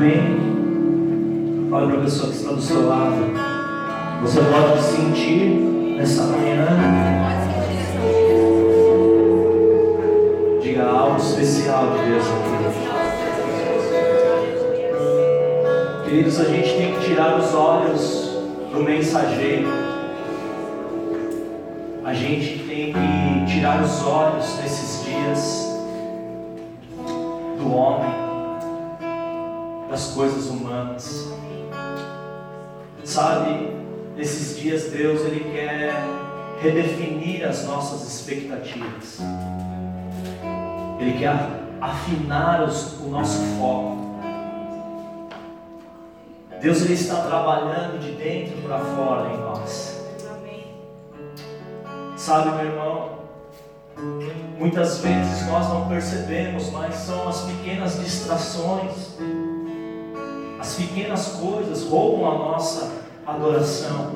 Amém? Olha para a pessoa que está do seu lado. Você pode sentir nessa manhã. Diga algo especial de Deus aqui. Queridos, a gente tem que tirar os olhos do mensageiro. A gente tem que tirar os olhos nesses dias das coisas humanas. Sabe, nesses dias Deus ele quer redefinir as nossas expectativas. Ele quer afinar os, o nosso foco. Deus ele está trabalhando de dentro para fora em nós. Sabe, meu irmão, muitas vezes nós não percebemos, mas são as pequenas distrações, as pequenas coisas roubam a nossa adoração.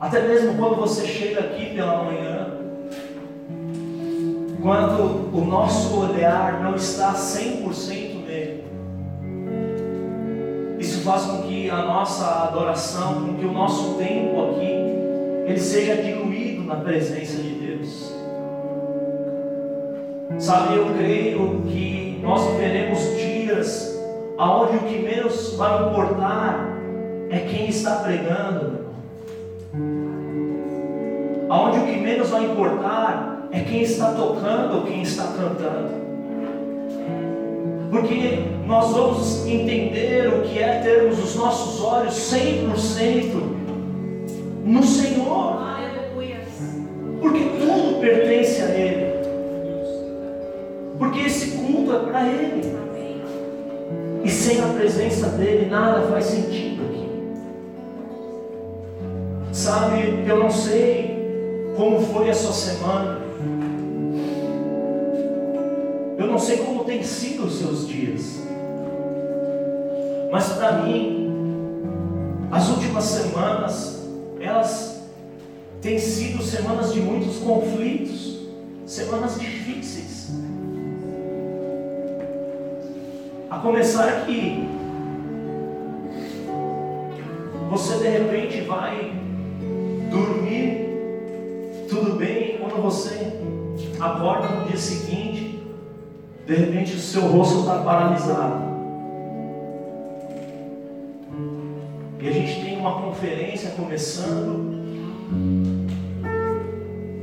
Até mesmo quando você chega aqui pela manhã, quando o nosso olhar não está 100% nele, isso faz com que a nossa adoração, com que o nosso tempo aqui, ele seja diluído na presença de Deus. Sabe, eu creio que nós viveremos dias aonde o que menos vai importar é quem está pregando, Aonde o que menos vai importar é quem está tocando ou quem está cantando. Porque nós vamos entender o que é termos os nossos olhos 100% no Senhor. Porque tudo pertence a Ele. Porque esse culto é para Ele. E sem a presença dEle, nada faz sentido aqui. Sabe, eu não sei como foi a sua semana. Eu não sei como tem sido os seus dias. Mas para mim, as últimas semanas, elas têm sido semanas de muitos conflitos, semanas difíceis. A começar que você de repente vai dormir tudo bem quando você acorda no dia seguinte, de repente o seu rosto está paralisado. E a gente tem uma conferência começando.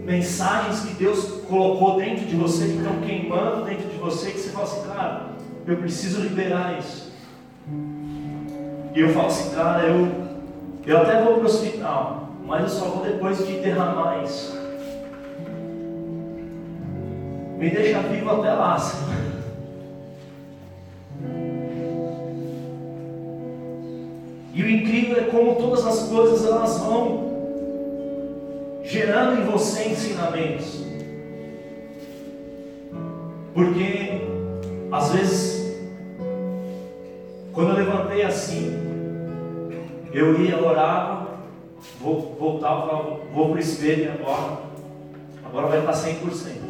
Mensagens que Deus colocou dentro de você, que estão queimando dentro de você, que você fala assim, cara, eu preciso liberar isso. E eu falo assim, cara, eu, eu até vou para o hospital, mas eu só vou depois de derramar isso. Me deixa vivo até lá. E o incrível é como todas as coisas elas vão gerando em você ensinamentos. Porque às vezes quando eu levantei assim, eu ia orar, vou voltar, vou para o espelho agora, agora vai estar 100%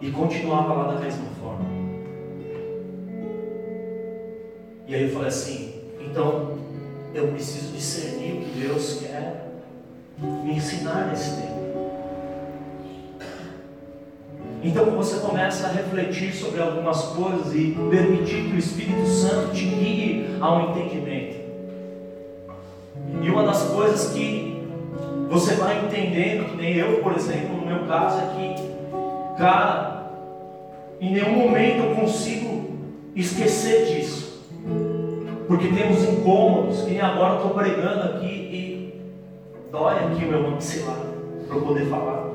e continuava lá da mesma forma. E aí eu falei assim: então eu preciso discernir o que Deus quer me ensinar nesse tempo. Então você começa a refletir sobre algumas coisas e permitir que o Espírito Santo te guie ao entendimento. E uma das coisas que você vai entendendo, que nem eu, por exemplo, no meu caso, é que, cara, em nenhum momento eu consigo esquecer disso. Porque temos incômodos, que nem agora estou pregando aqui e dói aqui o meu maxilar para eu poder falar.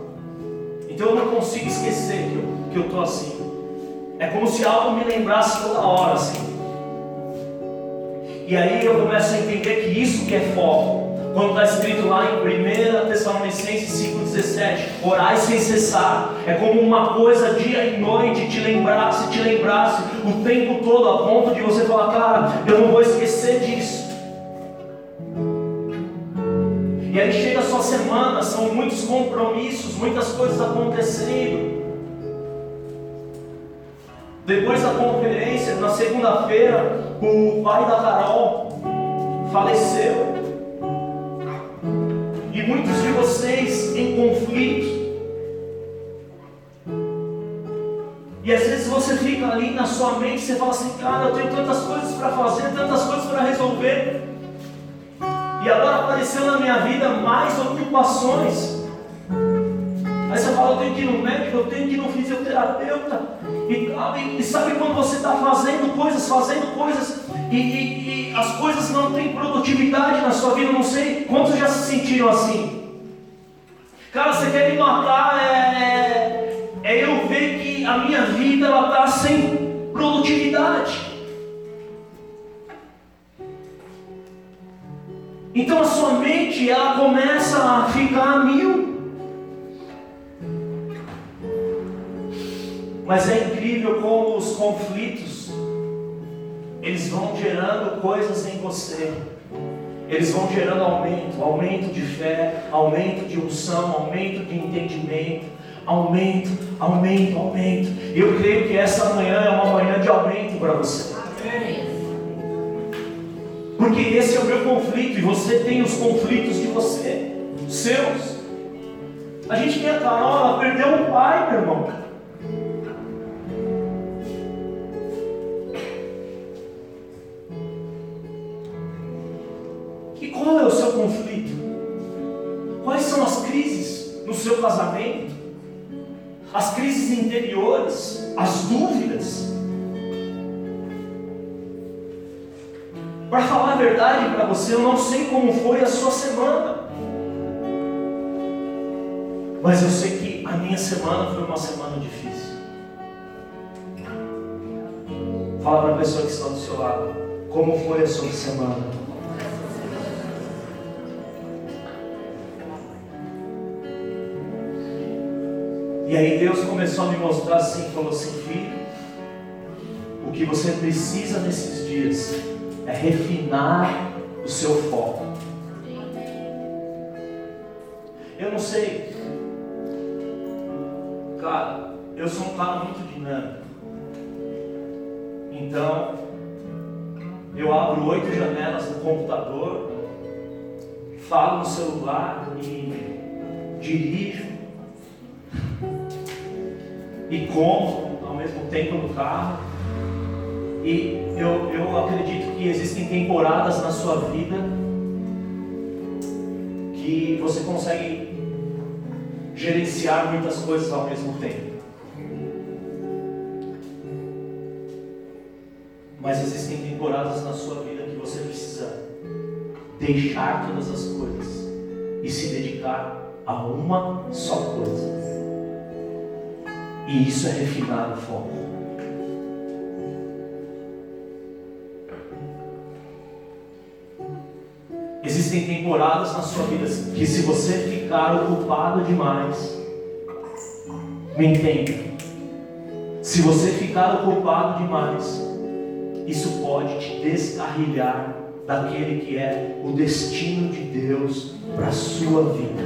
Então eu não consigo esquecer que eu estou assim. É como se algo me lembrasse toda hora assim. E aí eu começo a entender que isso que é foco. Quando está escrito lá em 1 Tessalonicenses 5,17, orai sem cessar, é como uma coisa dia e noite, te lembrasse, te lembrasse o tempo todo, a ponto de você falar, cara, eu não vou esquecer disso. E aí chega a sua semana, são muitos compromissos, muitas coisas acontecendo. Depois da conferência, na segunda-feira, o pai da Carol faleceu. E muitos de vocês em conflito. E às vezes você fica ali na sua mente, você fala assim, cara, eu tenho tantas coisas para fazer, tantas coisas para resolver. E agora apareceu na minha vida mais ocupações. Aí você fala, eu tenho que ir no médico, eu tenho que ir no fisioterapeuta. E, e sabe quando você está fazendo coisas, fazendo coisas, e, e, e, as coisas não têm produtividade na sua vida, não sei quantos já se sentiram assim. Cara, você quer me matar, é, é, é eu ver que a minha vida está sem produtividade. Então a sua mente ela começa a ficar a mil. Mas é incrível como os conflitos eles vão gerando coisas em você. Eles vão gerando aumento, aumento de fé, aumento de unção, aumento de entendimento, aumento, aumento, aumento. Eu creio que essa manhã é uma manhã de aumento para você. Porque esse é o meu conflito e você tem os conflitos de você, seus. A gente tem a Carol, ela perdeu um pai, meu irmão. E qual é o seu conflito? Quais são as crises no seu casamento? As crises interiores? As dúvidas? Para falar a verdade para você, eu não sei como foi a sua semana. Mas eu sei que a minha semana foi uma semana difícil. Fala para a pessoa que está do seu lado. Como foi a sua semana? E aí Deus começou a me mostrar assim, falou assim, filho, o que você precisa nesses dias é refinar o seu foco. Eu não sei, cara, eu sou um cara muito dinâmico. Então, eu abro oito janelas no computador, falo no celular e dirijo e como ao mesmo tempo no carro. E eu, eu acredito que existem temporadas na sua vida que você consegue gerenciar muitas coisas ao mesmo tempo. Mas existem temporadas na sua vida que você precisa deixar todas as coisas e se dedicar a uma só coisa. E isso é refinar o foco. Existem temporadas na sua vida que se você ficar ocupado demais, me entenda. Se você ficar ocupado demais, isso pode te descarrilhar daquele que é o destino de Deus para a sua vida.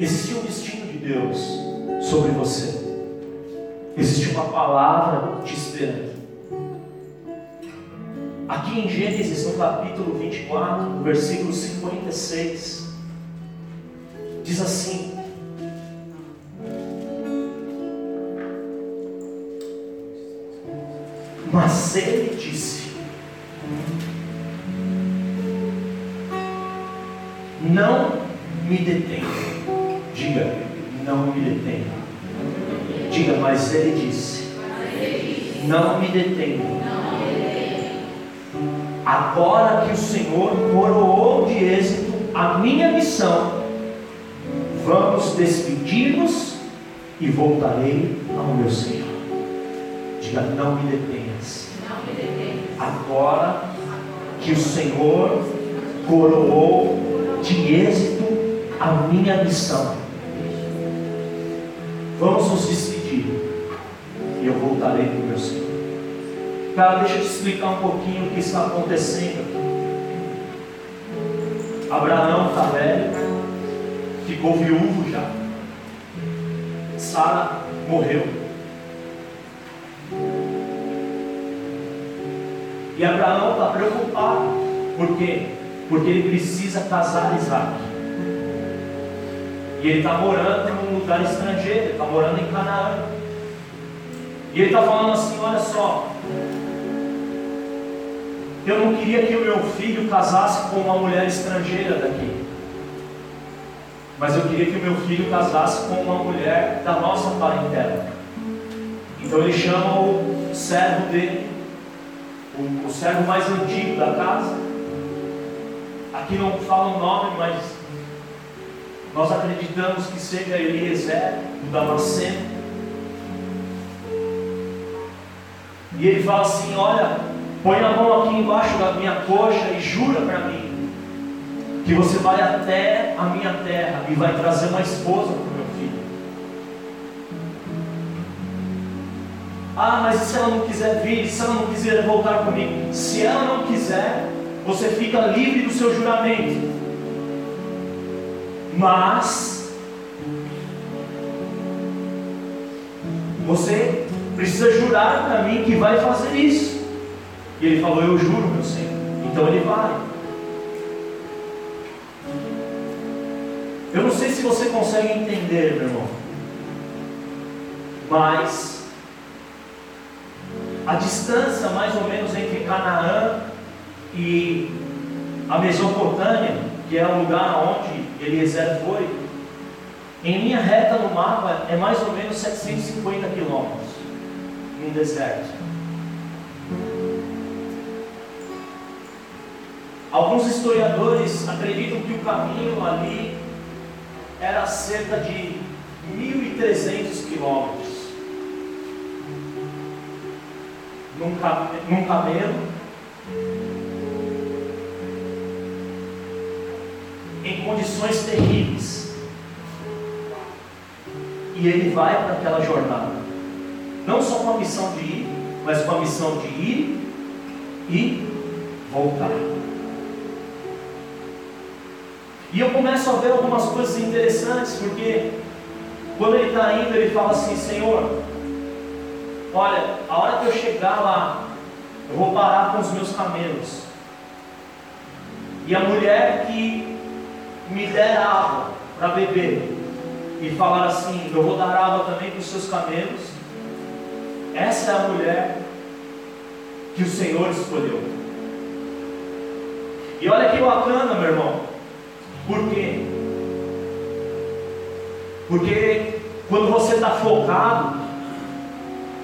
Existe um destino de Deus sobre você. Existe uma palavra te esperando. Aqui em Gênesis, no capítulo 24, no versículo 56, diz assim: Mas ele disse: Não me detenha. Diga, não me detenha. Diga, mas ele disse: Não me detenha. Agora que o Senhor coroou de êxito a minha missão, vamos despedir-nos e voltarei ao meu Senhor. Diga, não me detenhas. Agora que o Senhor coroou de êxito a minha missão, Vamos nos E eu voltarei para o meu Senhor. Cara, deixa eu te explicar um pouquinho o que está acontecendo aqui. Abraão está velho. ficou viúvo já. Sara morreu. E Abraão está preocupado. Por quê? Porque ele precisa casar Isaac. E ele está morando num lugar estrangeiro, está morando em Canaã. E ele está falando assim: olha só, eu não queria que o meu filho casasse com uma mulher estrangeira daqui. Mas eu queria que o meu filho casasse com uma mulher da nossa parentela. Então ele chama o servo dele, o, o servo mais antigo da casa. Aqui não fala o nome, mas nós acreditamos que seja Eliezer, o Damasceno. E ele fala assim: Olha, põe a mão aqui embaixo da minha coxa e jura para mim que você vai até a minha terra e vai trazer uma esposa para o meu filho. Ah, mas se ela não quiser vir, se ela não quiser voltar comigo? Se ela não quiser, você fica livre do seu juramento. Mas você precisa jurar para mim que vai fazer isso. E ele falou: Eu juro, meu Senhor. Então ele vai. Eu não sei se você consegue entender, meu irmão, mas a distância mais ou menos entre Canaã e a Mesopotâmia, que é o lugar onde Eliezer foi, em linha reta no mapa é mais ou menos 750 quilômetros, num deserto. Alguns historiadores acreditam que o caminho ali era cerca de 1.300 quilômetros. Num, num camelo, condições terríveis. E ele vai para aquela jornada, não só com a missão de ir, mas com a missão de ir e voltar. E eu começo a ver algumas coisas interessantes, porque quando ele está indo, ele fala assim: Senhor, olha, a hora que eu chegar lá, eu vou parar com os meus camelos. E a mulher que me der água para beber, e falar assim: Eu vou dar água também para os seus camelos. Essa é a mulher que o Senhor escolheu. E olha que bacana, meu irmão. Por quê? Porque quando você está focado,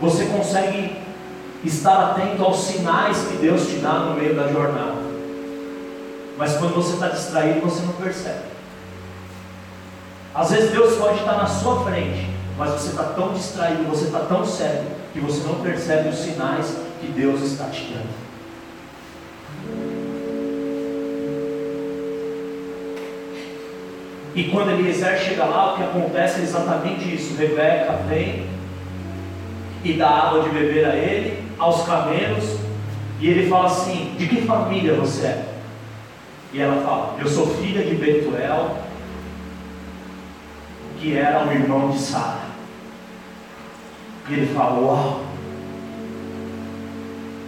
você consegue estar atento aos sinais que Deus te dá no meio da jornada. Mas quando você está distraído, você não percebe. Às vezes Deus pode estar na sua frente, mas você está tão distraído, você está tão sério, que você não percebe os sinais que Deus está te dando. E quando Eliezer chega lá, o que acontece é exatamente isso. Rebeca vem e dá água de beber a ele, aos camelos, e ele fala assim: De que família você é? E ela fala: Eu sou filha de Betuel, que era o irmão de Sara. E ele fala: Uau,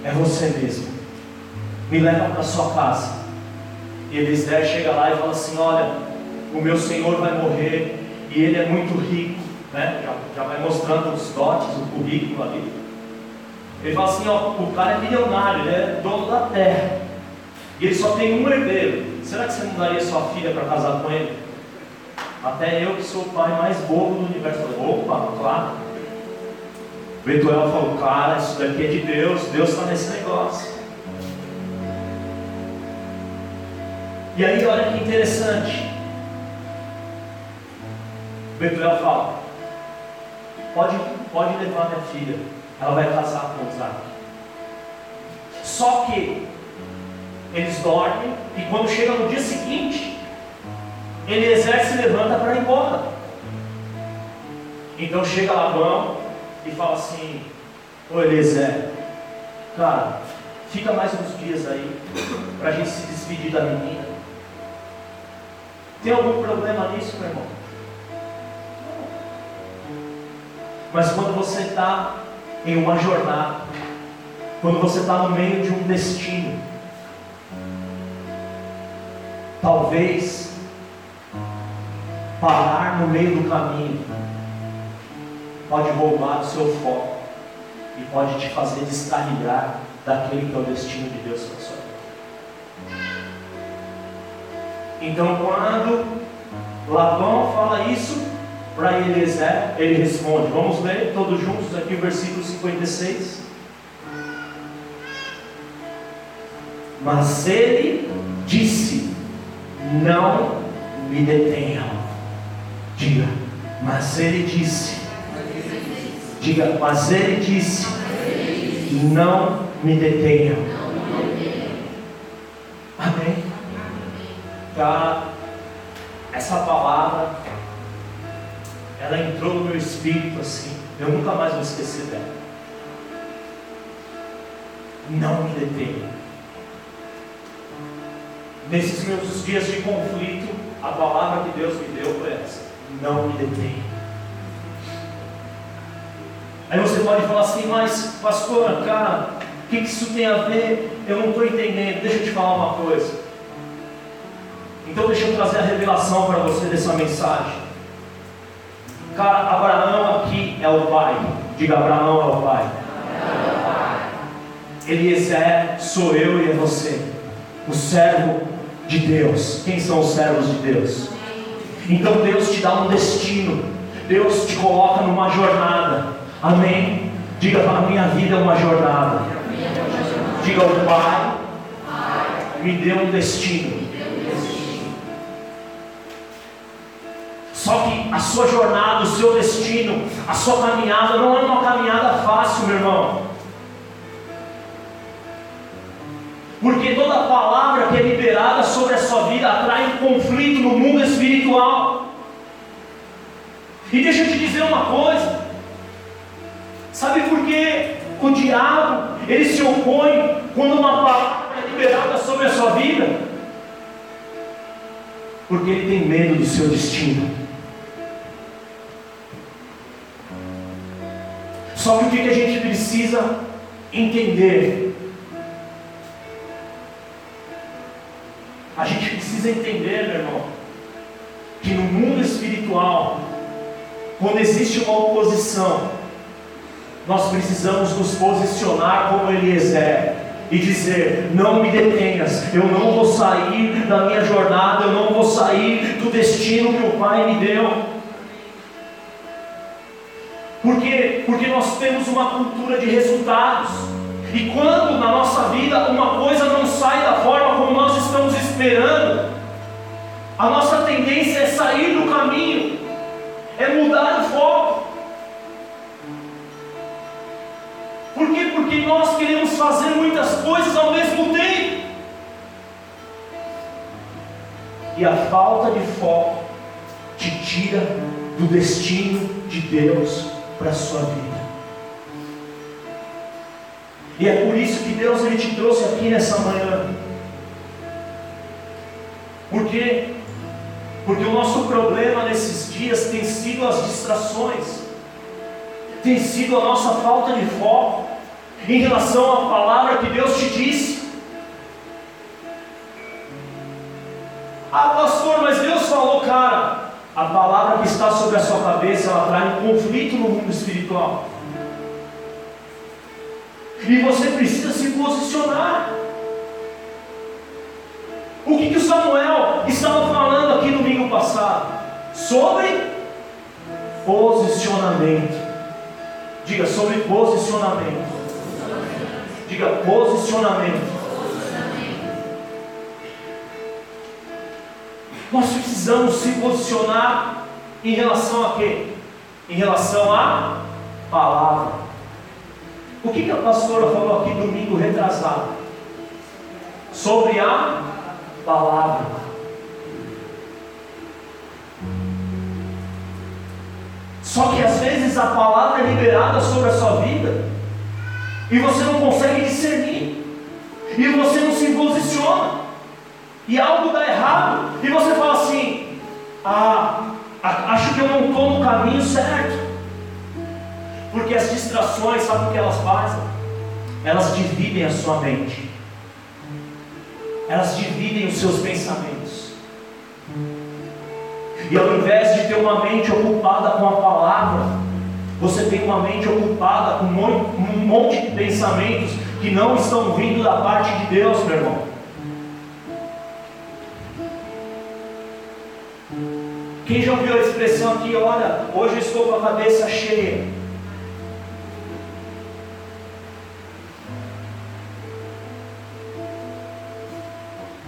é você mesmo. Me leva para sua casa. E Eliezer chega lá e fala assim: Olha, o meu senhor vai morrer e ele é muito rico, né? já, já vai mostrando os dotes, o currículo ali. Ele fala assim: ó, o cara é milionário, ele é dono da terra, e ele só tem um herdeiro. Será que você não daria sua filha para casar com ele? Até eu, que sou o pai mais bobo do universo, falei: opa, claro. Betuel falou: cara, isso daqui é de Deus, Deus está nesse negócio. E aí, olha que interessante. Betuel fala: pode, pode levar minha filha, ela vai casar com Isaac. Só que eles dormem e quando chega no dia seguinte, Eliezer se levanta para ir embora. Então chega Labão e fala assim: Ô Eliezer, cara, fica mais uns dias aí para a gente se despedir da menina. Tem algum problema nisso, meu irmão? Mas quando você está em uma jornada, quando você está no meio de um destino, talvez parar no meio do caminho pode roubar o seu foco e pode te fazer descarregar daquele que é o destino de Deus para sua vida. Então, quando Labão fala isso para Eliezer, ele responde. Vamos ler todos juntos aqui o versículo 56. Mas ele disse: Não me detenham. Diga, mas ele disse. Diga, mas ele disse: Não me detenham. Amém. Tá? Essa palavra, ela entrou no meu espírito assim. Eu nunca mais vou esquecer dela. Não me detenha. Nesses meus dias de conflito, a palavra que Deus me deu foi essa: não me detenha. Aí você pode falar assim, mas pastor, cara, o que isso tem a ver? Eu não estou entendendo. Deixa eu te falar uma coisa. Então deixa eu trazer a revelação para você dessa mensagem. Cara, Abraão aqui é o pai. Diga, Abraão é o pai. Eliezer sou eu e é você. O servo de Deus. Quem são os servos de Deus? Então Deus te dá um destino. Deus te coloca numa jornada. Amém? Diga para a minha vida é uma jornada. Diga o Pai me deu um destino. Só que a sua jornada, o seu destino, a sua caminhada não é uma caminhada fácil, meu irmão. Porque toda palavra que é liberada sobre a sua vida atrai um conflito no mundo espiritual. E deixa eu te dizer uma coisa. Sabe por que o diabo ele se opõe quando uma palavra é liberada sobre a sua vida? Porque ele tem medo do seu destino. Só que o que a gente precisa entender A gente precisa entender, meu irmão, que no mundo espiritual, quando existe uma oposição, nós precisamos nos posicionar como Eliezer e dizer: Não me detenhas, eu não vou sair da minha jornada, eu não vou sair do destino que o Pai me deu. Por quê? Porque nós temos uma cultura de resultados. E quando na nossa vida uma coisa não sai da forma esperando, a nossa tendência é sair do caminho, é mudar o foco. Por quê? Porque nós queremos fazer muitas coisas ao mesmo tempo. E a falta de foco te tira do destino de Deus para a sua vida. E é por isso que Deus ele te trouxe aqui nessa manhã. Por quê? Porque o nosso problema nesses dias tem sido as distrações, tem sido a nossa falta de foco em relação à palavra que Deus te disse. Ah, pastor, mas Deus falou, cara, a palavra que está sobre a sua cabeça, ela traz um conflito no mundo espiritual. E você precisa se posicionar. O que, que Samuel estava falando aqui domingo passado? Sobre posicionamento. Diga sobre posicionamento. Diga posicionamento. Nós precisamos se posicionar em relação a quê? Em relação à palavra. O que, que a pastora falou aqui domingo retrasado? Sobre a palavra. Só que às vezes a palavra é liberada sobre a sua vida e você não consegue discernir, e você não se posiciona, e algo dá errado, e você fala assim: ah, acho que eu não estou no caminho certo. Porque as distrações, sabe o que elas fazem? Elas dividem a sua mente. Elas dividem os seus pensamentos. E ao invés de ter uma mente ocupada com a palavra, você tem uma mente ocupada com um monte de pensamentos que não estão vindo da parte de Deus, meu irmão. Quem já ouviu a expressão aqui, olha, hoje eu estou com a cabeça cheia.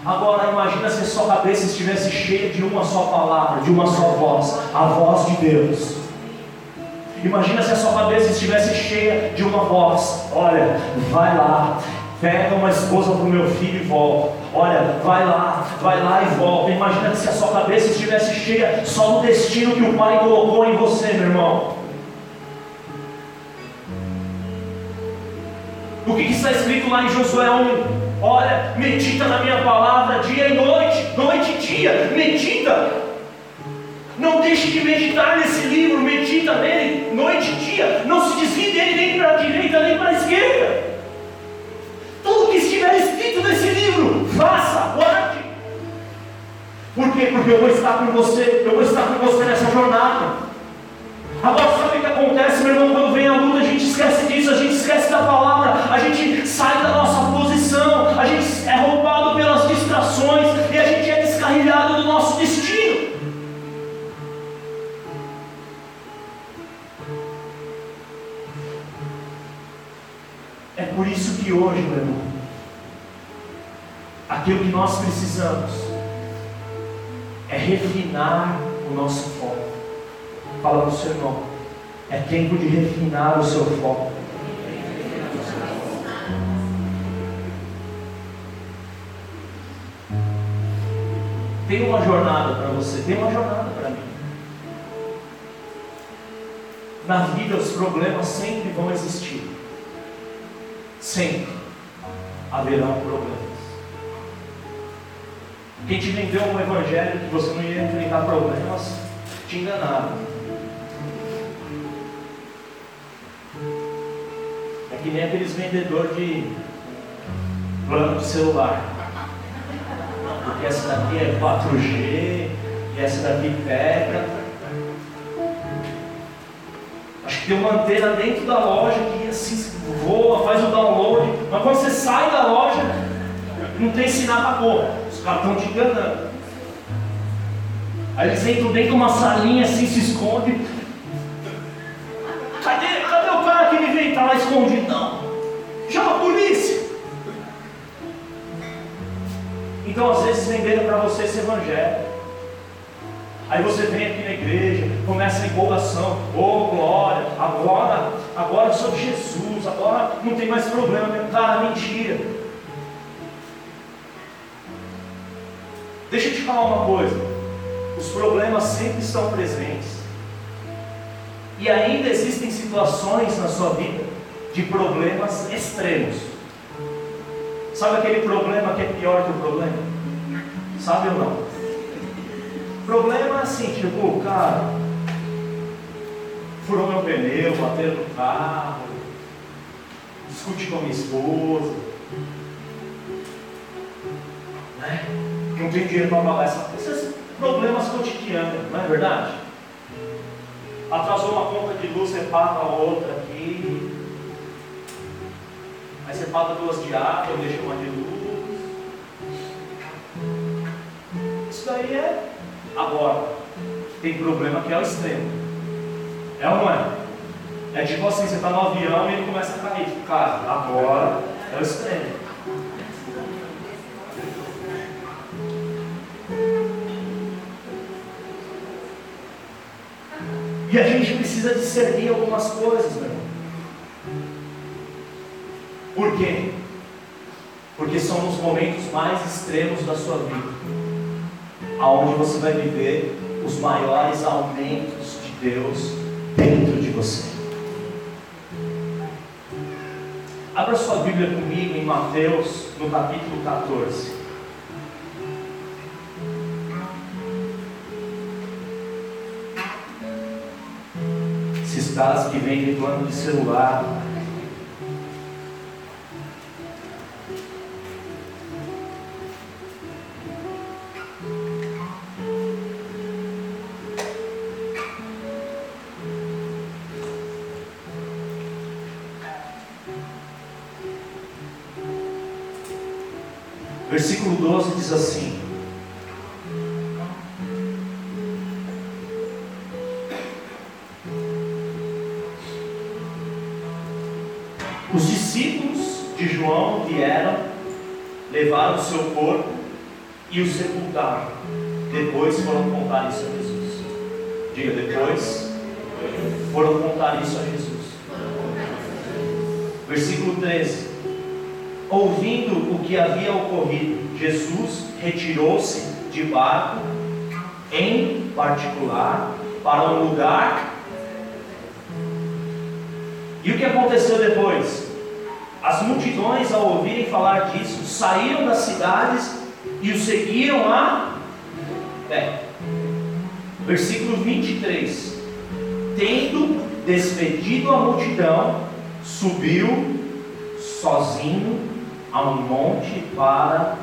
Agora imagina se a sua cabeça estivesse cheia de uma só palavra, de uma só voz, a voz de Deus. Imagina se a sua cabeça estivesse cheia de uma voz. Olha, vai lá, pega uma esposa para o meu filho e volta. Olha, vai lá, vai lá e volta. Imagina se a sua cabeça estivesse cheia só do destino que o Pai colocou em você, meu irmão. O que, está escrito lá em Josué 1? Olha, medita na minha palavra dia e noite, noite e dia, medita. Não deixe de meditar nesse livro, medita nele noite e dia. Não se desvie dele nem para a direita nem para a esquerda. Tudo que estiver escrito nesse livro, faça, guarde. Por quê? Porque eu vou estar com você, eu vou estar com você nessa jornada. Agora sabe o que acontece, meu irmão, quando vem a luta, a gente esquece disso, a gente esquece da palavra, sai da nossa posição, a gente é roubado pelas distrações e a gente é descarrilhado do nosso destino. É por isso que hoje, meu irmão, aquilo que nós precisamos é refinar o nosso foco. Fala para o seu irmão, é tempo de refinar o seu foco. Tem uma jornada para você, tem uma jornada para mim. Na vida os problemas sempre vão existir. Sempre haverão problemas. Quem te vendeu um evangelho que você não ia enfrentar problemas, te enganaram. É que nem aqueles vendedores de plano de celular. Porque essa daqui é 4G, e essa daqui pega. Acho que tem uma antena dentro da loja que assim voa, faz o download, mas quando você sai da loja, não tem sinal para porra. Os caras estão te enganando. Aí eles entram dentro de uma salinha assim, se esconde. Cadê, cadê o cara que me veio? Está lá escondido. Não. Chama a polícia. Então às vezes venderam para você esse evangelho. Aí você vem aqui na igreja, começa a empolgação, oh glória, agora, agora eu sou de Jesus, agora não tem mais problema, cara, mentira. Deixa eu te falar uma coisa, os problemas sempre estão presentes. E ainda existem situações na sua vida de problemas extremos. Sabe aquele problema que é pior que o problema? Sabe ou não? Problema assim, tipo, cara, furou meu pneu, bateu no carro, discuti com a minha esposa, né? não tem dinheiro para pagar essa Esses problemas cotidianos, não é verdade? Atrasou uma conta de luz, paga a outra aqui. Aí você paga duas de água, deixa uma de luz. Isso daí é Agora, tem problema que é o extremo. É ou não é? É tipo assim, você está no avião e ele começa a cair. Cara, agora é o extremo. E a gente precisa discernir algumas coisas, irmão. Por quê? Porque são os momentos mais extremos da sua vida, aonde você vai viver os maiores aumentos de Deus dentro de você. Abra sua Bíblia comigo em Mateus, no capítulo 14. Se estás que vendem plano de celular, Versículo 12 diz assim: Os discípulos de João vieram, levaram o seu corpo e o sepultaram. Depois foram contar isso a Jesus. Diga depois, Ouvindo o que havia ocorrido, Jesus retirou-se de barco, em particular, para um lugar. E o que aconteceu depois? As multidões, ao ouvirem falar disso, saíram das cidades e o seguiram a pé. Versículo 23. Tendo despedido a multidão, subiu sozinho a um monte para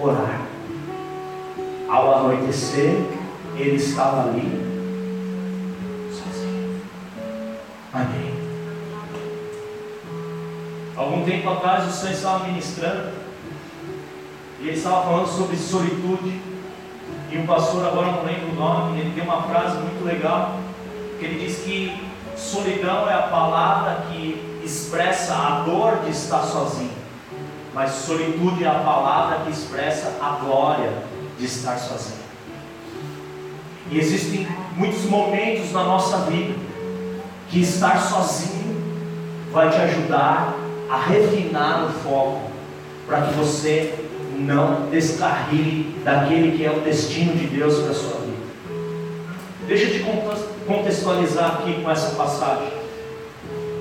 orar. Ao anoitecer, ele estava ali sozinho. Amém. Algum tempo atrás o Senhor estava ministrando e ele estava falando sobre solitude. E um pastor, agora não lembro o nome, ele tem uma frase muito legal, que ele diz que solidão é a palavra que expressa a dor de estar sozinho, mas solitude é a palavra que expressa a glória de estar sozinho. E existem muitos momentos na nossa vida que estar sozinho vai te ajudar a refinar o foco para que você não descarrile daquele que é o destino de Deus para a sua vida. Deixa eu te contextualizar aqui com essa passagem.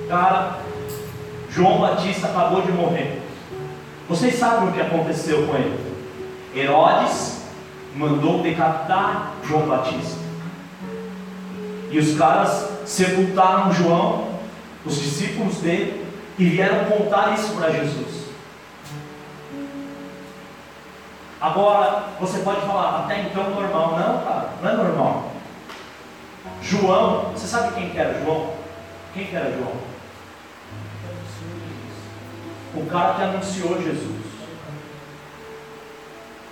Cara, João Batista acabou de morrer. Vocês sabem o que aconteceu com ele? Herodes mandou decapitar João Batista. E os caras sepultaram João, os discípulos dele, e vieram contar isso para Jesus. Agora, você pode falar, até então normal. Não, cara, não é normal. João, você sabe quem que era João? Quem que era João? O cara que anunciou Jesus.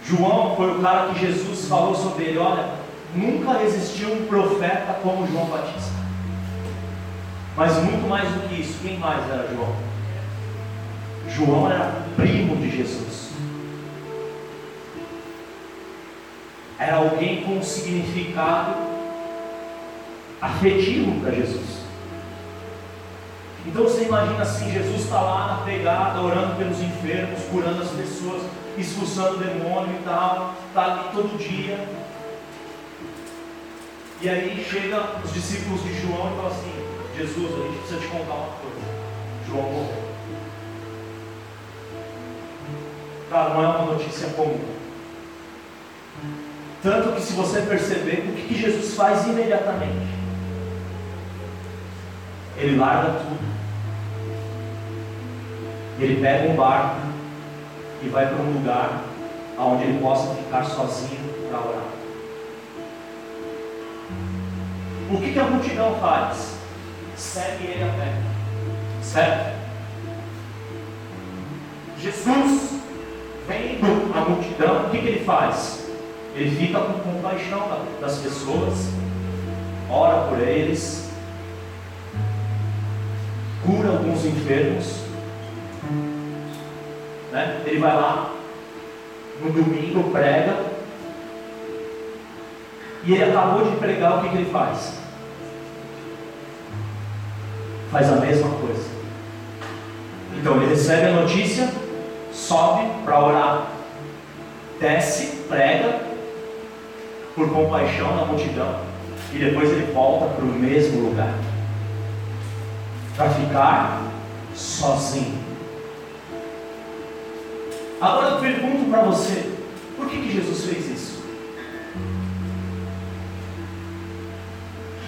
João foi o cara que Jesus falou sobre ele: olha, nunca existiu um profeta como João Batista. Mas muito mais do que isso, quem mais era João? João era primo de Jesus. Era alguém com um significado afetivo para Jesus. Então você imagina assim, Jesus está lá na pegada, orando pelos enfermos, curando as pessoas, expulsando o demônio e tal, está ali todo dia. E aí chega os discípulos de João e falam assim, Jesus, a gente precisa te contar uma coisa. João morreu. Cara, não é uma notícia comum. Tanto que se você perceber, o que Jesus faz imediatamente? Ele larga tudo. Ele pega um barco e vai para um lugar onde ele possa ficar sozinho para orar. O que, que a multidão faz? Segue ele a pé. Certo? Jesus, vendo a multidão, o que, que ele faz? Ele fica com compaixão das pessoas, ora por eles, cura alguns enfermos. Né? Ele vai lá, no domingo prega, e ele acabou de pregar, o que, que ele faz? Faz a mesma coisa. Então ele recebe a notícia, sobe para orar, desce, prega, por compaixão na multidão, e depois ele volta para o mesmo lugar para ficar sozinho. Agora eu pergunto para você, por que, que Jesus fez isso?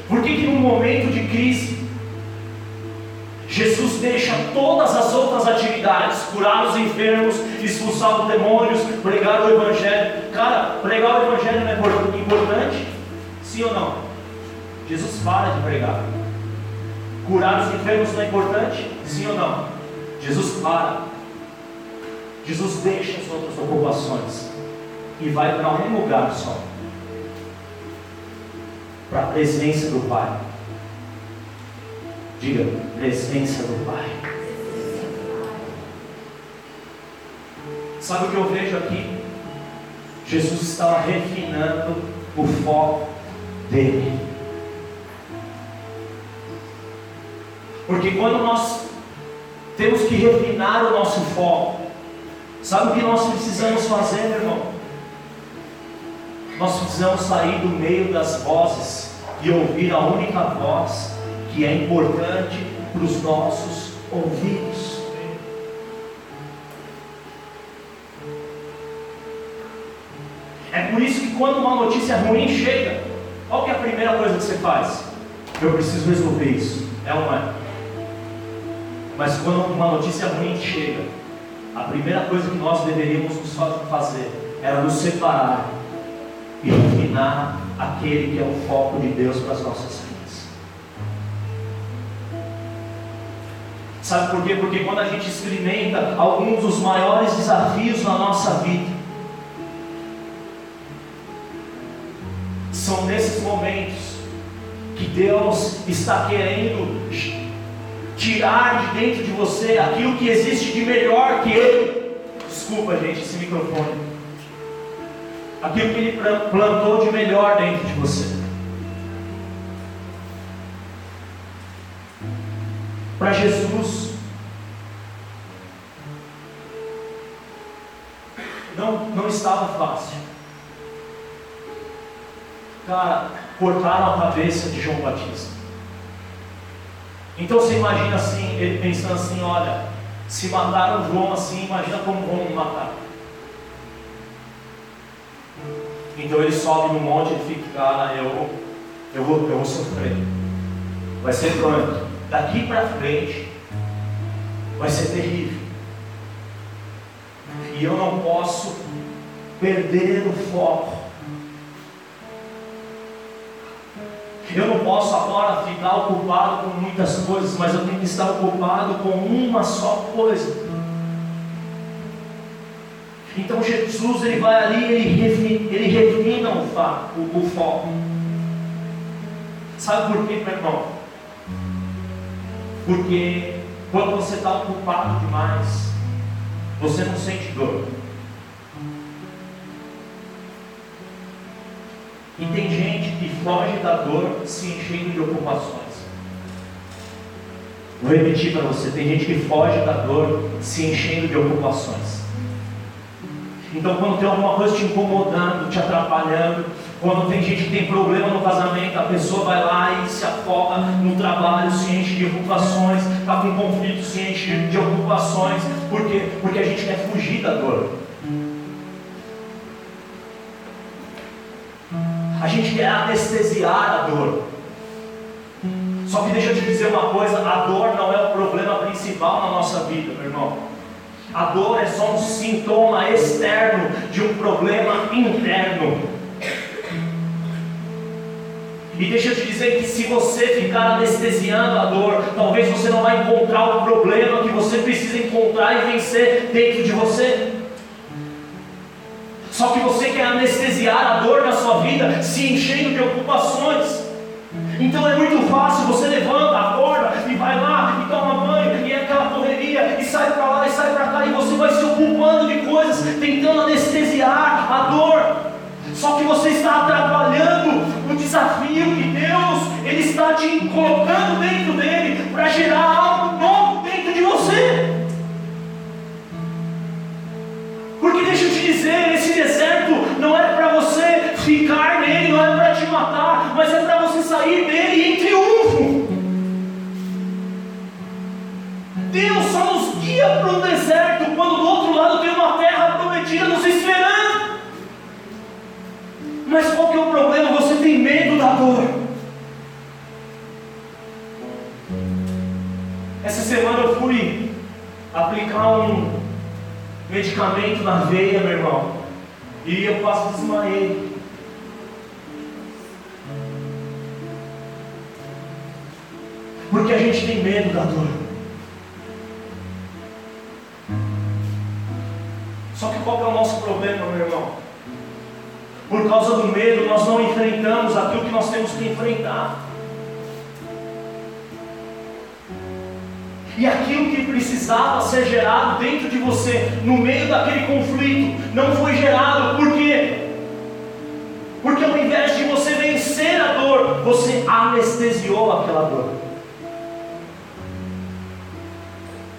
Por que, que no momento de crise, Jesus deixa todas as outras atividades, curar os enfermos, expulsar os demônios, pregar o Evangelho. Cara, pregar o Evangelho não é importante? Sim ou não? Jesus para de pregar. Curar os enfermos não é importante? Sim ou não? Jesus para. Jesus deixa as outras ocupações e vai para um lugar só para a presença do Pai. Diga, presença do Pai. Sabe o que eu vejo aqui? Jesus estava refinando o foco dele. Porque quando nós temos que refinar o nosso foco, sabe o que nós precisamos fazer, meu irmão? Nós precisamos sair do meio das vozes e ouvir a única voz que é importante para os nossos ouvidos. É por isso que quando uma notícia ruim chega, qual é a primeira coisa que você faz? Eu preciso resolver isso. É é? Mas quando uma notícia ruim chega, a primeira coisa que nós deveríamos fazer era nos separar e refinar aquele que é o foco de Deus para as nossas vidas. Sabe por quê? Porque quando a gente experimenta alguns dos maiores desafios na nossa vida, são nesses momentos que Deus está querendo tirar de dentro de você aquilo que existe de melhor que Ele. Desculpa, gente, esse microfone aquilo que Ele plantou de melhor dentro de você. Para Jesus, não, não estava fácil. Cara, cortaram a cabeça de João Batista. Então você imagina assim, ele pensando assim, olha, se mataram João assim, imagina como vão me matar. Então ele sobe no monte e fica, cara, eu, eu, vou, eu vou sofrer. Vai ser pronto. Daqui para frente vai ser terrível. E eu não posso perder o foco. Eu não posso agora ficar ocupado com muitas coisas, mas eu tenho que estar ocupado com uma só coisa. Então Jesus ele vai ali, ele refina, ele refina o, o, o foco. Sabe por quê, meu irmão? Porque quando você está ocupado demais, você não sente dor. E tem gente que foge da dor se enchendo de ocupações. Vou repetir para você: tem gente que foge da dor se enchendo de ocupações. Então, quando tem alguma coisa te incomodando, te atrapalhando, quando tem gente que tem problema no casamento, a pessoa vai lá e se afoga no trabalho, se enche de ocupações, está com conflito, se enche de ocupações. Por quê? Porque a gente quer fugir da dor. A gente quer anestesiar a dor. Só que deixa eu te dizer uma coisa: a dor não é o problema principal na nossa vida, meu irmão. A dor é só um sintoma externo de um problema interno. E deixa eu te dizer que se você ficar anestesiando a dor, talvez você não vai encontrar o problema que você precisa encontrar e vencer dentro de você. Só que você quer anestesiar a dor na sua vida, se enchendo de ocupações. Então é muito fácil, você levanta, acorda e vai lá e toma banho, e é aquela correria, e sai para lá e sai para cá, e você vai se ocupando de coisas, tentando anestesiar a dor. Só que você está atrapalhando o desafio que Deus ele está te colocando dentro dele para gerar algo Porque deixa eu te dizer, esse deserto não é para você ficar nele, não é para te matar, mas é para você sair dele em triunfo. Deus só nos guia para um deserto quando do outro lado tem uma terra prometida nos esperando. Mas qual que é o problema? Você tem medo da dor. Essa semana eu fui aplicar um medicamento na veia, meu irmão. E eu quase desmaiei. Porque a gente tem medo da dor. Só que qual é o nosso problema, meu irmão? Por causa do medo, nós não enfrentamos aquilo que nós temos que enfrentar. E aquilo que precisava ser gerado dentro de você, no meio daquele conflito, não foi gerado, por quê? Porque ao invés de você vencer a dor, você anestesiou aquela dor.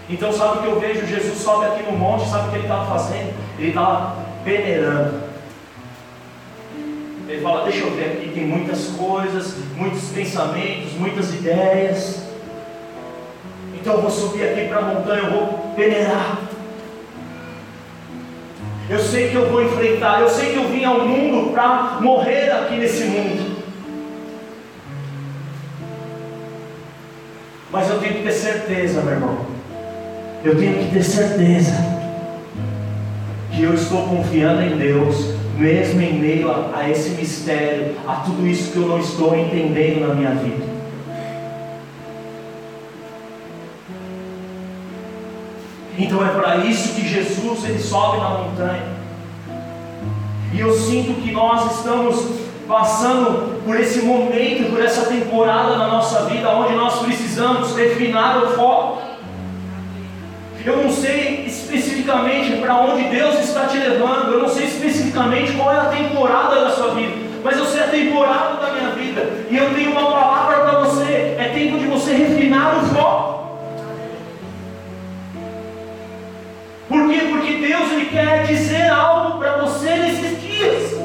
Então, sabe o que eu vejo? Jesus sobe aqui no monte, sabe o que ele estava fazendo? Ele estava peneirando. Ele fala: Deixa eu ver aqui, tem muitas coisas, muitos pensamentos, muitas ideias. Então eu vou subir aqui para a montanha, eu vou peneirar. Eu sei que eu vou enfrentar, eu sei que eu vim ao mundo para morrer aqui nesse mundo. Mas eu tenho que ter certeza, meu irmão, eu tenho que ter certeza que eu estou confiando em Deus, mesmo em meio a, a esse mistério, a tudo isso que eu não estou entendendo na minha vida. Então é para isso que Jesus ele sobe na montanha. E eu sinto que nós estamos passando por esse momento, por essa temporada na nossa vida, onde nós precisamos refinar o foco. Eu não sei especificamente para onde Deus está te levando, eu não sei especificamente qual é a temporada da sua vida, mas eu sei a temporada da minha vida, e eu tenho uma palavra para você: é tempo de você refinar o foco. Porque Deus ele quer dizer algo para você nesses dias.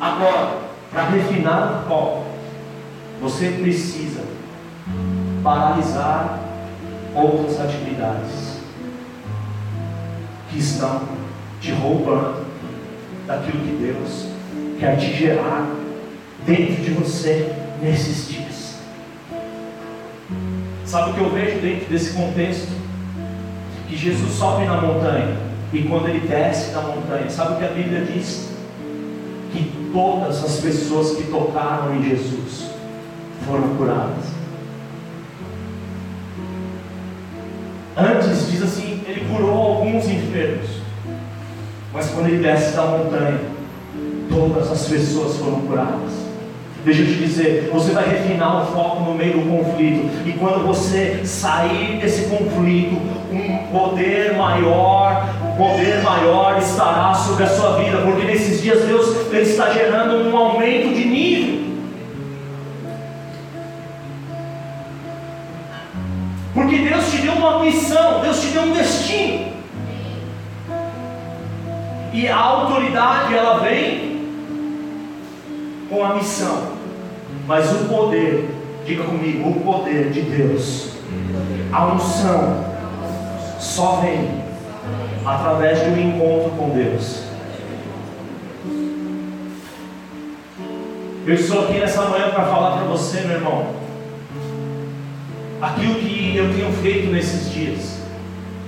Agora, para refinar o foco, você precisa paralisar outras atividades que estão te roubando daquilo que Deus quer te gerar dentro de você nesses dias. Sabe o que eu vejo dentro desse contexto? Que Jesus sobe na montanha e quando ele desce da montanha, sabe o que a Bíblia diz? Que todas as pessoas que tocaram em Jesus foram curadas. Antes, diz assim, ele curou alguns enfermos. Mas quando ele desce da montanha, todas as pessoas foram curadas. Deixa eu te dizer, você vai refinar o foco no meio do conflito. E quando você sair desse conflito, um poder maior, um poder maior estará sobre a sua vida. Porque nesses dias Deus ele está gerando um aumento de nível. Porque Deus te deu uma missão, Deus te deu um destino. E a autoridade ela vem com a missão. Mas o poder, diga comigo, o poder de Deus, a unção, só vem através de um encontro com Deus. Eu estou aqui nessa manhã para falar para você, meu irmão aquilo que eu tenho feito nesses dias.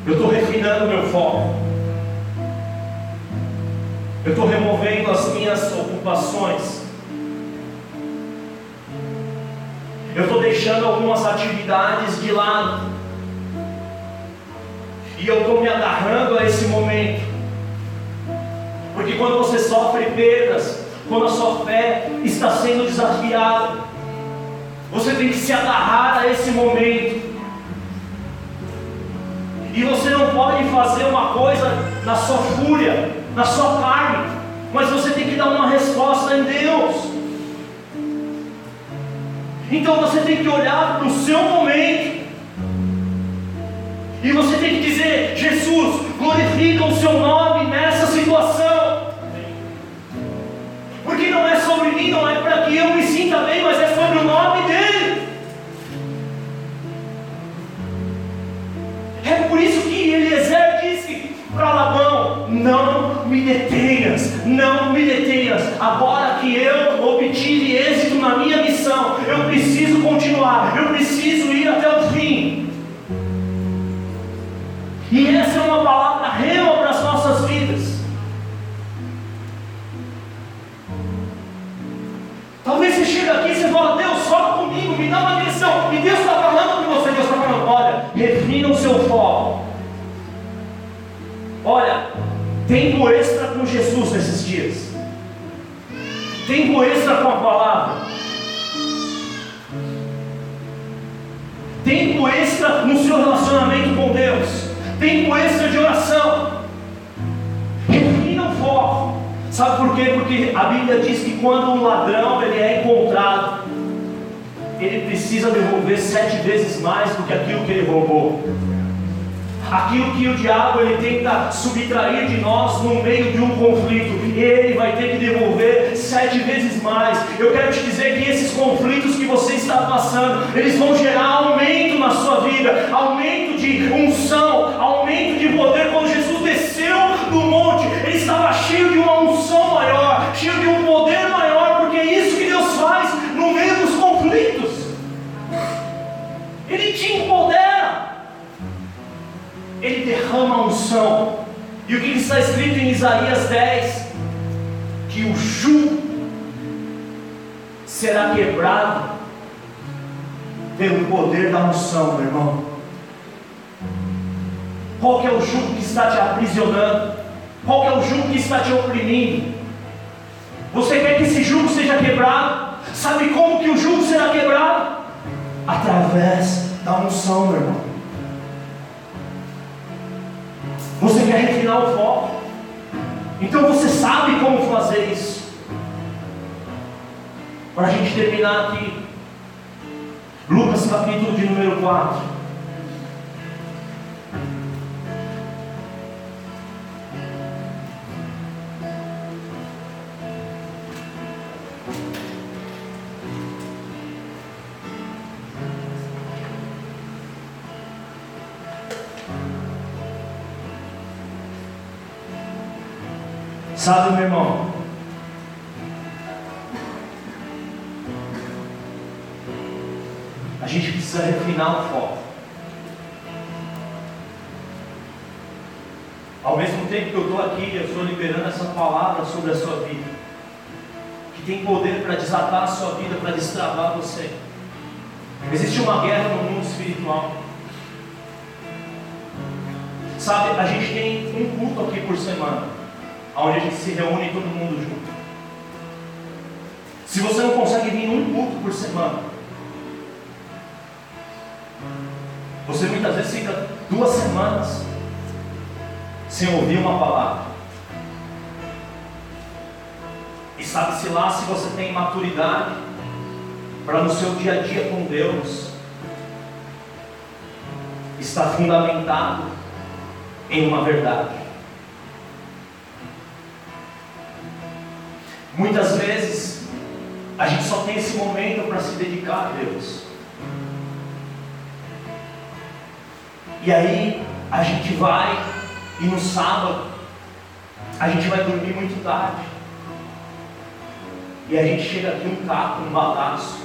Eu estou refinando meu foco. Eu estou removendo as minhas ocupações. Eu estou deixando algumas atividades de lado. E eu estou me agarrando a esse momento. Porque quando você sofre perdas, quando a sua fé está sendo desafiada, você tem que se agarrar a esse momento. E você não pode fazer uma coisa na sua fúria, na sua carne, mas você tem que dar uma resposta em Deus. Então você tem que olhar para o seu momento. E você tem que dizer: Jesus, glorifica o seu nome nessa situação. Porque não é sobre mim, não é para que eu me sinta bem, mas é sobre o nome dele. É por isso que Eliezer disse para Labão: Não me detenha, detenhas, não me detenhas. Agora que eu obtive êxito na minha missão, eu preciso continuar, eu preciso ir até o fim. E essa é uma palavra rema para as nossas vidas. Talvez você chegue aqui e você fala, Deus, fala comigo, me dá uma direção. E Deus está falando com você, Deus está falando, olha, refina o seu foco. Olha, tempo extra com Jesus nesses dias. Tempo extra com a palavra. Tempo extra no seu relacionamento com Deus. Tempo extra de oração. Refina o foco. Sabe por quê? Porque a Bíblia diz que quando um ladrão ele é encontrado, ele precisa devolver sete vezes mais do que aquilo que ele roubou. Aquilo que o diabo ele tenta subtrair de nós no meio de um conflito, ele vai ter que devolver sete vezes mais. Eu quero te dizer que esses conflitos que você está passando, eles vão gerar aumento na sua vida, aumento de unção, aumento de poder. Quando Jesus desceu do monte, ele estava cheio de uma unção maior, cheio de um derrama unção. E o que está escrito em Isaías 10? Que o jugo será quebrado pelo poder da unção, meu irmão. Qual é o jugo que está te aprisionando? Qual é o jugo que está te oprimindo? Você quer que esse jugo seja quebrado? Sabe como que o jugo será quebrado? Através da unção, meu irmão. Você quer refinar o foco. Então você sabe como fazer isso. Para a gente terminar aqui. Lucas capítulo de número 4. Sabe, meu irmão? A gente precisa refinar o foco. Ao mesmo tempo que eu estou aqui, eu estou liberando essa palavra sobre a sua vida, que tem poder para desatar a sua vida, para destravar você. Existe uma guerra no mundo espiritual. Sabe, a gente tem um culto aqui por semana onde a gente se reúne todo mundo junto. Se você não consegue vir um culto por semana, você muitas vezes fica duas semanas sem ouvir uma palavra. E sabe-se lá se você tem maturidade para no seu dia a dia com Deus estar fundamentado em uma verdade. Muitas vezes a gente só tem esse momento para se dedicar a Deus. E aí a gente vai e no sábado a gente vai dormir muito tarde. E a gente chega aqui um caco, um balaço.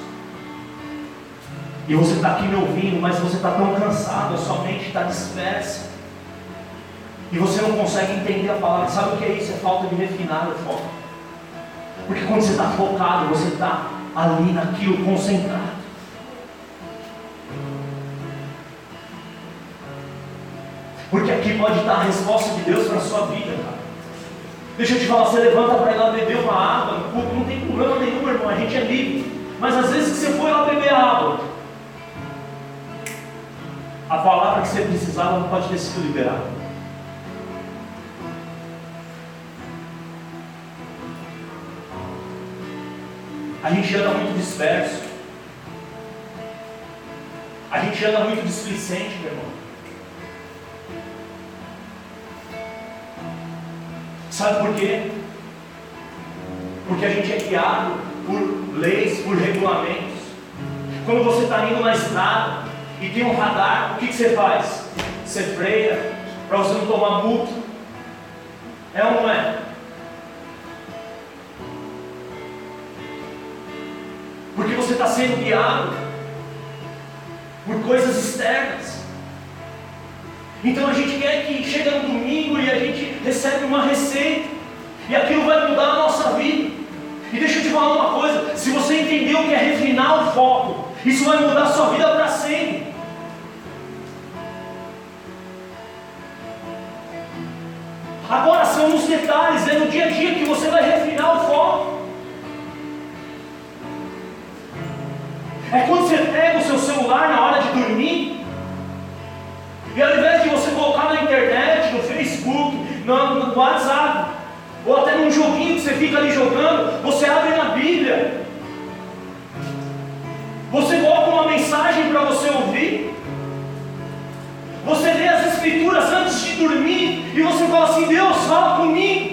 E você está aqui me ouvindo, mas você está tão cansado, a sua mente está dispersa. E você não consegue entender a palavra. Sabe o que é isso? É falta de refinar o foco. Porque quando você está focado, você está ali naquilo, concentrado. Porque aqui pode estar a resposta de Deus para a sua vida, cara. Deixa eu te falar, você levanta para ir lá beber uma água no não tem problema nenhum, irmão, a gente é livre. Mas às vezes que você foi lá beber água, a palavra que você precisava não pode ter sido liberada. A gente anda muito disperso. A gente anda muito displicente, meu irmão. Sabe por quê? Porque a gente é guiado por leis, por regulamentos. Quando você está indo na estrada e tem um radar, o que, que você faz? Você freia para você não tomar multa. É ou não é? Porque você está sendo guiado por coisas externas. Então a gente quer que chega no domingo e a gente recebe uma receita, e aquilo vai mudar a nossa vida. E deixa eu te falar uma coisa: se você entender o que é refinar o foco, isso vai mudar a sua vida para sempre. Agora são nos detalhes, é no dia a dia que você vai refinar É quando você pega o seu celular na hora de dormir, e ao invés de você colocar na internet, no Facebook, no, no WhatsApp, ou até num joguinho que você fica ali jogando, você abre na Bíblia. Você coloca uma mensagem para você ouvir. Você lê as Escrituras antes de dormir e você fala assim: Deus, fala comigo.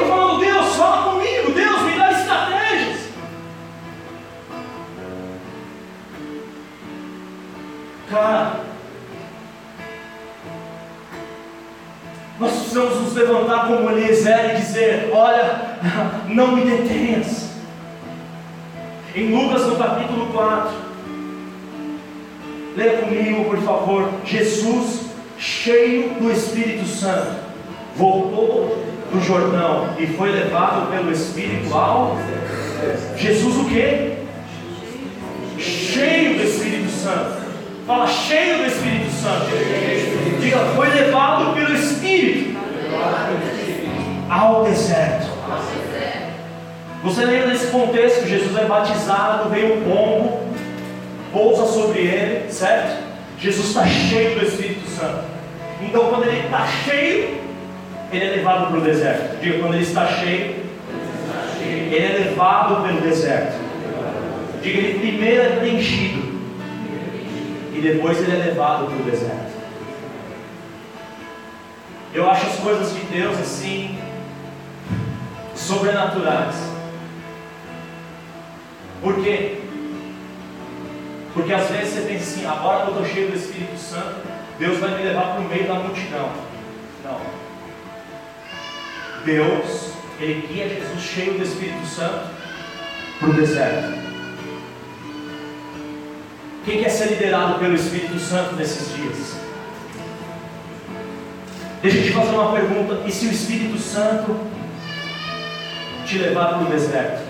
Fica falando: Deus, fala comigo. Deus, me dá estratégias. Cara, nós precisamos nos levantar como Eliezer e dizer: Olha, não me detenhas. Em Lucas no capítulo 4, leia comigo, por favor. Jesus, cheio do Espírito Santo, voltou do Jordão e foi levado pelo Espírito ao. Jesus, o que? Cheio do Espírito Santo Fala cheio do Espírito Santo. Diga, foi levado pelo Espírito ao deserto. Você lembra desse contexto? Jesus é batizado, vem um pombo, pousa sobre ele, certo? Jesus está cheio do Espírito Santo. Então, quando ele está cheio, ele é levado para o deserto. Diga, quando ele está cheio, ele é levado pelo deserto. Diga, ele primeiro é preenchido e depois ele é levado para o deserto. Eu acho as coisas de Deus assim, sobrenaturais. Por quê? Porque às vezes você pensa assim, agora que eu estou cheio do Espírito Santo, Deus vai me levar para o meio da multidão. Não. Deus, Ele guia Jesus cheio do Espírito Santo para o deserto. Quem quer ser liderado pelo Espírito Santo nesses dias? Deixa eu te fazer uma pergunta: e se o Espírito Santo te levar para o deserto?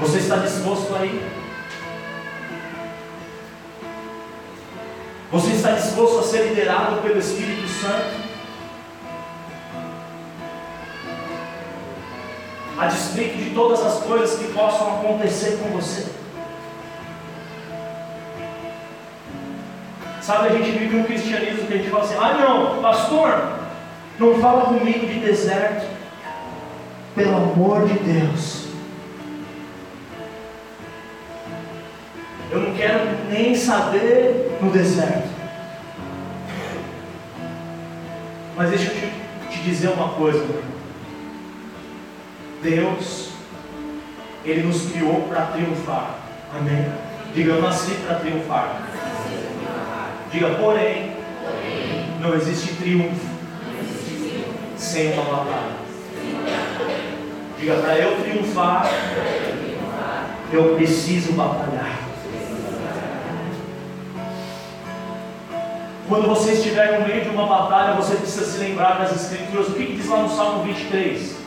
Você está disposto a ir? Você está disposto a ser liderado pelo Espírito Santo? A despeito de todas as coisas que possam acontecer com você. Sabe, a gente vive um cristianismo que a gente fala assim: ah, não, pastor, não fala comigo de deserto, pelo amor de Deus. Eu não quero nem saber no deserto. Mas deixa eu te, te dizer uma coisa, meu. Deus, Ele nos criou para triunfar. Amém? Diga, eu nasci para triunfar. Diga, porém, não existe triunfo sem uma batalha. Diga, para eu triunfar, eu preciso batalhar. Quando você estiver no meio de uma batalha, você precisa se lembrar das Escrituras. O que, que diz lá no Salmo 23?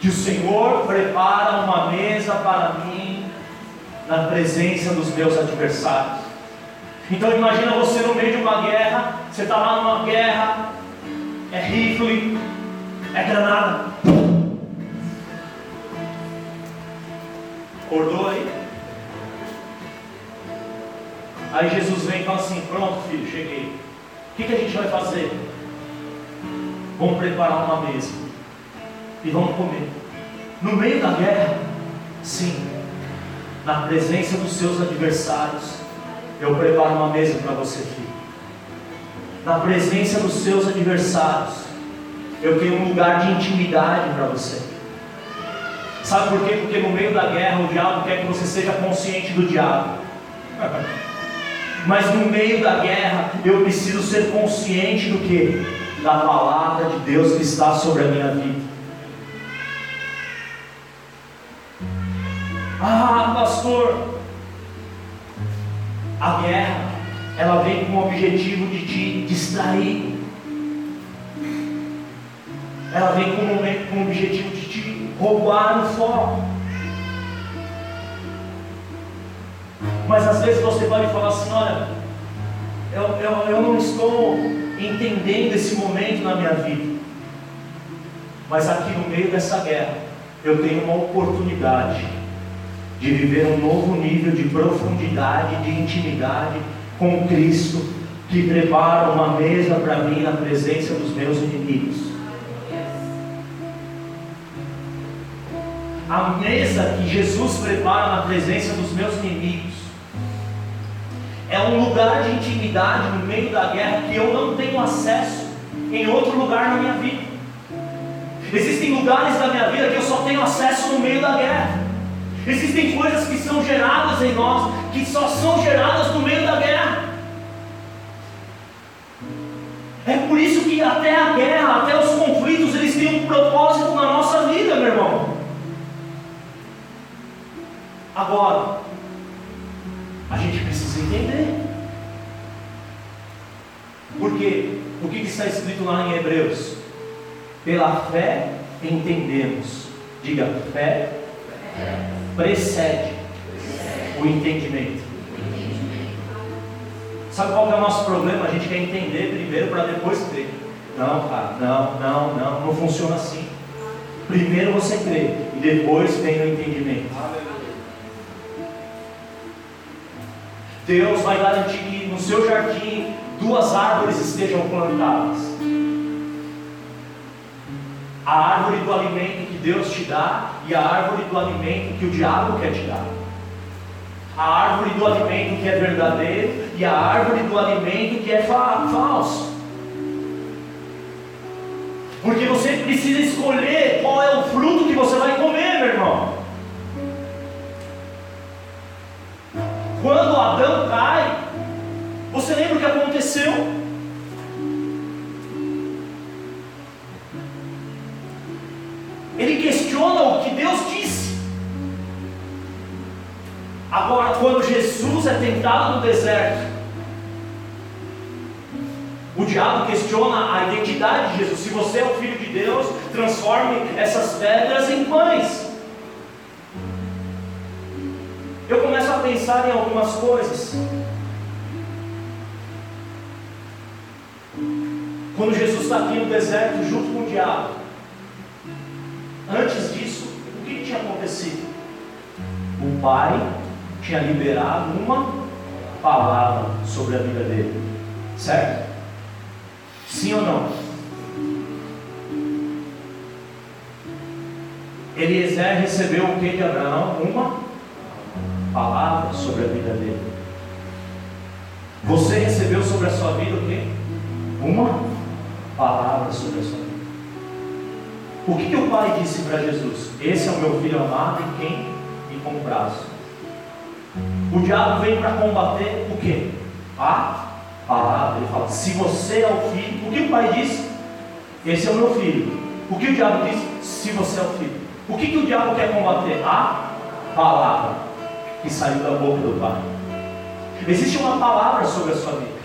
Que o Senhor prepara uma mesa para mim na presença dos meus adversários. Então imagina você no meio de uma guerra, você está lá numa guerra, é rifle, é granada. Acordou aí? Aí Jesus vem e fala assim: Pronto, filho, cheguei. O que, que a gente vai fazer? Vamos preparar uma mesa e vamos comer. No meio da guerra, sim, na presença dos seus adversários, eu preparo uma mesa para você, filho. Na presença dos seus adversários, eu tenho um lugar de intimidade para você. Sabe por quê? Porque no meio da guerra o diabo quer que você seja consciente do diabo. Mas no meio da guerra, eu preciso ser consciente do que? Da palavra de Deus que está sobre a minha vida. Ah, pastor, a guerra, ela vem com o objetivo de te distrair. Ela vem com, com o objetivo de te roubar o foco. Mas às vezes você pode falar assim: olha, eu, eu, eu não estou entendendo esse momento na minha vida. Mas aqui no meio dessa guerra, eu tenho uma oportunidade de viver um novo nível de profundidade, de intimidade com Cristo, que prepara uma mesa para mim na presença dos meus inimigos. A mesa que Jesus prepara na presença dos meus inimigos é um lugar de intimidade no meio da guerra que eu não tenho acesso em outro lugar na minha vida. Existem lugares da minha vida que eu só tenho acesso no meio da guerra. Existem coisas que são geradas em nós que só são geradas no meio da guerra. É por isso que até a guerra, até os conflitos, eles têm um propósito na nossa vida, meu irmão. Agora, a gente precisa entender. Porque o que está escrito lá em Hebreus? Pela fé entendemos. Diga, fé precede o entendimento. Sabe qual é o nosso problema? A gente quer entender primeiro para depois crer. Não, cara, não, não, não, não funciona assim. Primeiro você crê e depois vem o entendimento. Deus vai garantir que no seu jardim duas árvores estejam plantadas. A árvore do alimento Deus te dá e a árvore do alimento que o diabo quer te dar. A árvore do alimento que é verdadeiro e a árvore do alimento que é fa falso. Porque você precisa escolher qual é o fruto que você vai comer, meu irmão. Quando Adão cai, você lembra o que aconteceu? Ele questiona o que Deus disse. Agora, quando Jesus é tentado no deserto, o diabo questiona a identidade de Jesus. Se você é o filho de Deus, transforme essas pedras em pães. eu começo a pensar em algumas coisas. Quando Jesus está aqui no deserto junto com o diabo, antes disso, o que tinha acontecido? O pai tinha liberado uma palavra sobre a vida dele, certo? Sim ou não? Eliezer recebeu o que de Abraão? Uma palavra sobre a vida dele. Você recebeu sobre a sua vida o quê? Uma palavra sobre a sua vida. O que, que o pai disse para Jesus? Esse é o meu filho amado em quem me comprazo. O diabo vem para combater o quê? A palavra. Ele fala: se você é o filho, o que o pai disse? Esse é o meu filho. O que o diabo disse? Se você é o filho. O que, que o diabo quer combater? A palavra que saiu da boca do Pai. Existe uma palavra sobre a sua vida.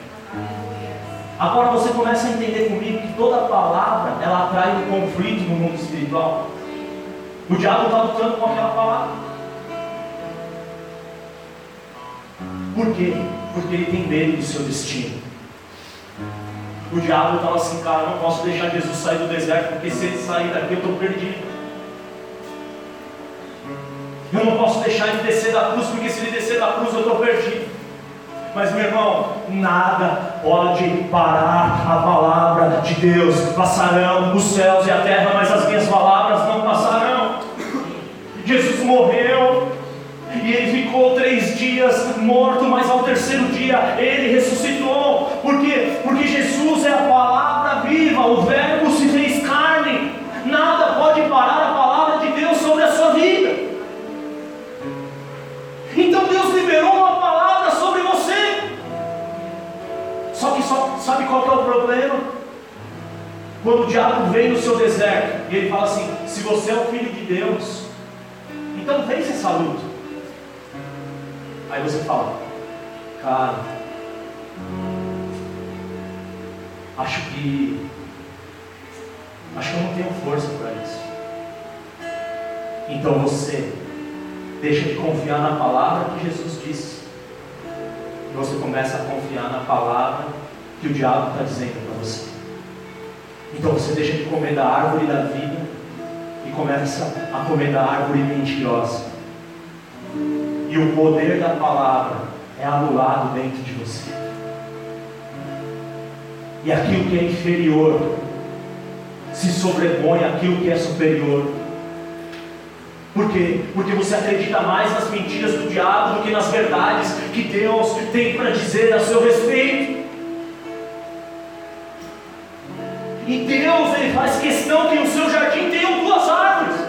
Agora você começa a entender comigo que toda palavra ela atrai um conflito no mundo espiritual. O diabo está lutando com aquela palavra. Por quê? Porque ele tem medo do seu destino. O diabo fala assim, cara, eu não posso deixar Jesus sair do deserto, porque se ele sair daqui eu estou perdido. Eu não posso deixar ele descer da cruz, porque se ele descer da cruz eu estou perdido. Mas meu irmão, nada pode parar a palavra de Deus. Passarão os céus e a terra, mas as minhas palavras não passarão. Jesus morreu e ele ficou três dias morto, mas ao terceiro dia ele ressuscitou. Por quê? Porque Jesus é a palavra viva, o Verbo se fez carne. Nada pode parar problema. Quando o diabo vem no seu deserto e ele fala assim: se você é o filho de Deus, então vence essa luta. Aí você fala, cara, acho que acho que eu não tenho força para isso. Então você deixa de confiar na palavra que Jesus disse. Você começa a confiar na palavra que o diabo está dizendo para você. Então você deixa de comer da árvore da vida e começa a comer da árvore mentirosa. E o poder da palavra é anulado dentro de você. E aquilo que é inferior se sobrepõe àquilo que é superior. Por quê? Porque você acredita mais nas mentiras do diabo do que nas verdades que Deus tem para dizer a seu respeito. E Deus ele faz questão que no seu jardim tenham duas árvores.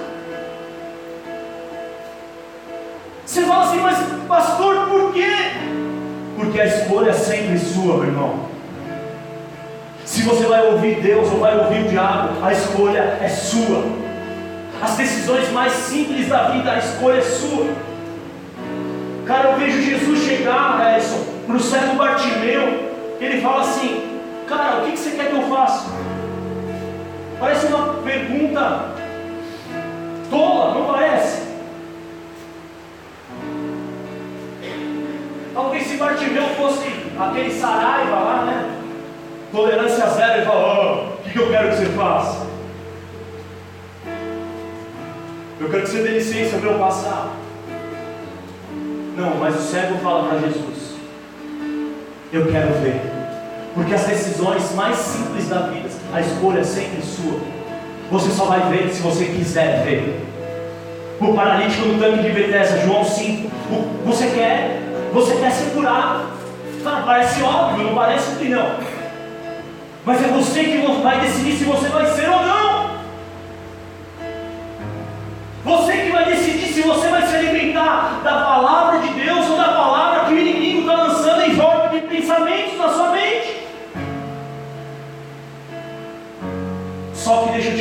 Você fala assim, mas pastor, por quê? Porque a escolha é sempre sua, meu irmão. Se você vai ouvir Deus ou vai ouvir o diabo, a escolha é sua. As decisões mais simples da vida, a escolha é sua. Cara, eu vejo Jesus chegar, Edson, para o cego Bartimeu. Ele fala assim: Cara, o que você quer que eu faça? Parece uma pergunta tola, não parece? Talvez se Bartimeu fosse aquele Saraiva lá, né? Tolerância zero, ele fala: oh, o que eu quero que você faça? Eu quero que você dê licença para eu passar. Não, mas o cego fala para Jesus: Eu quero ver. Porque as decisões mais simples da vida, a escolha é sempre sua. Você só vai ver se você quiser ver. O paralítico no tanque de Bethesda, João 5. Você quer, você quer ser curado. Cara, parece óbvio, não parece que não. Mas é você que vai decidir se você vai ser ou não. Você que vai decidir se você vai se alimentar da palavra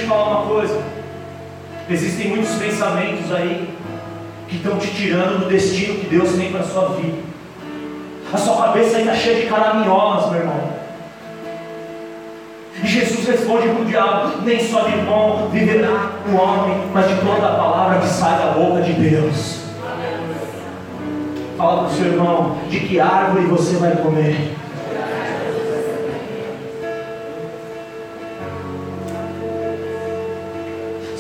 te falar uma coisa: existem muitos pensamentos aí que estão te tirando do destino que Deus tem para a sua vida. A sua cabeça ainda cheia de caraminholas, meu irmão. E Jesus responde para o diabo: Nem só de pão viverá o homem, mas de toda a palavra que sai da boca de Deus. Fala para o seu irmão: De que árvore você vai comer?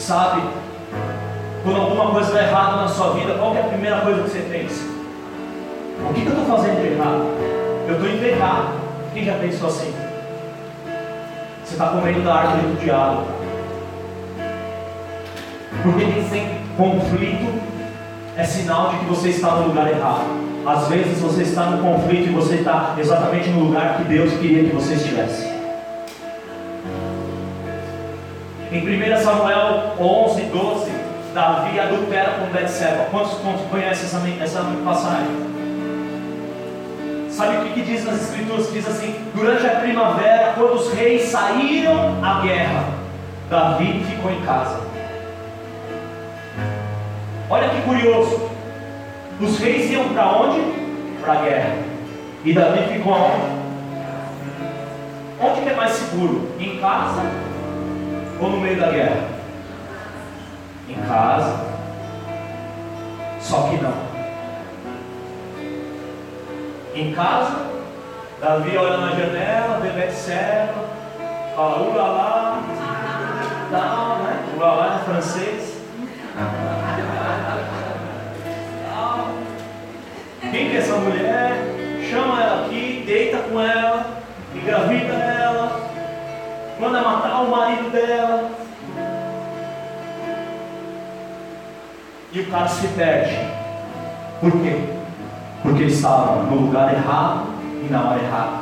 Sabe, quando alguma coisa está errada na sua vida, qual é a primeira coisa que você pensa? O que, que eu estou fazendo de errado? Eu estou indo. Quem já pensou assim? Você está comendo da árvore do diabo. Porque tem sempre conflito, é sinal de que você está no lugar errado. Às vezes você está no conflito e você está exatamente no lugar que Deus queria que você estivesse. Em 1 Samuel 11, 12, Davi adultera com Betseba. Quantos conhecem essa, essa passagem? Sabe o que, diz nas escrituras? Diz assim: durante a primavera, quando os reis saíram à guerra, Davi ficou em casa. Olha que curioso. Os reis iam para onde? Para a guerra. E Davi ficou aonde? Onde que é mais seguro? Em casa ou no meio da guerra? Em casa. Só que não. Em casa, Davi olha na janela, vê Betseba, fala ulala, tal, né? Ulala é francês. Quem que é essa mulher? Chama ela aqui, deita com ela, engravida ela, manda matar o marido dela. E o cara se perde. Por quê? Porque ele estava no lugar errado e na hora errada.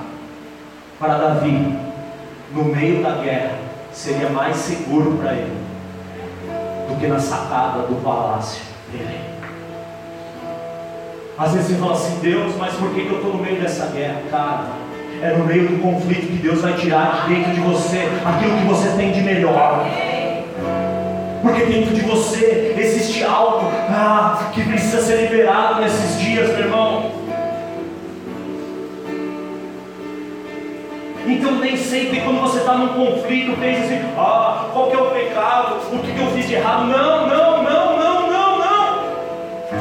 Para Davi, no meio da guerra, seria mais seguro para ele do que na sacada do palácio dele. Às vezes você fala assim, Deus, mas por que, eu estou no meio dessa guerra? Cara, é no meio do conflito que Deus vai tirar de dentro de você aquilo que você tem de melhor. Porque dentro de você existe algo ah, que precisa ser liberado nesses dias, meu irmão. Então nem sempre quando você está num conflito, pensa assim, ah, qual que é o pecado? O que, que eu fiz de errado? Não, não, não, não, não, não.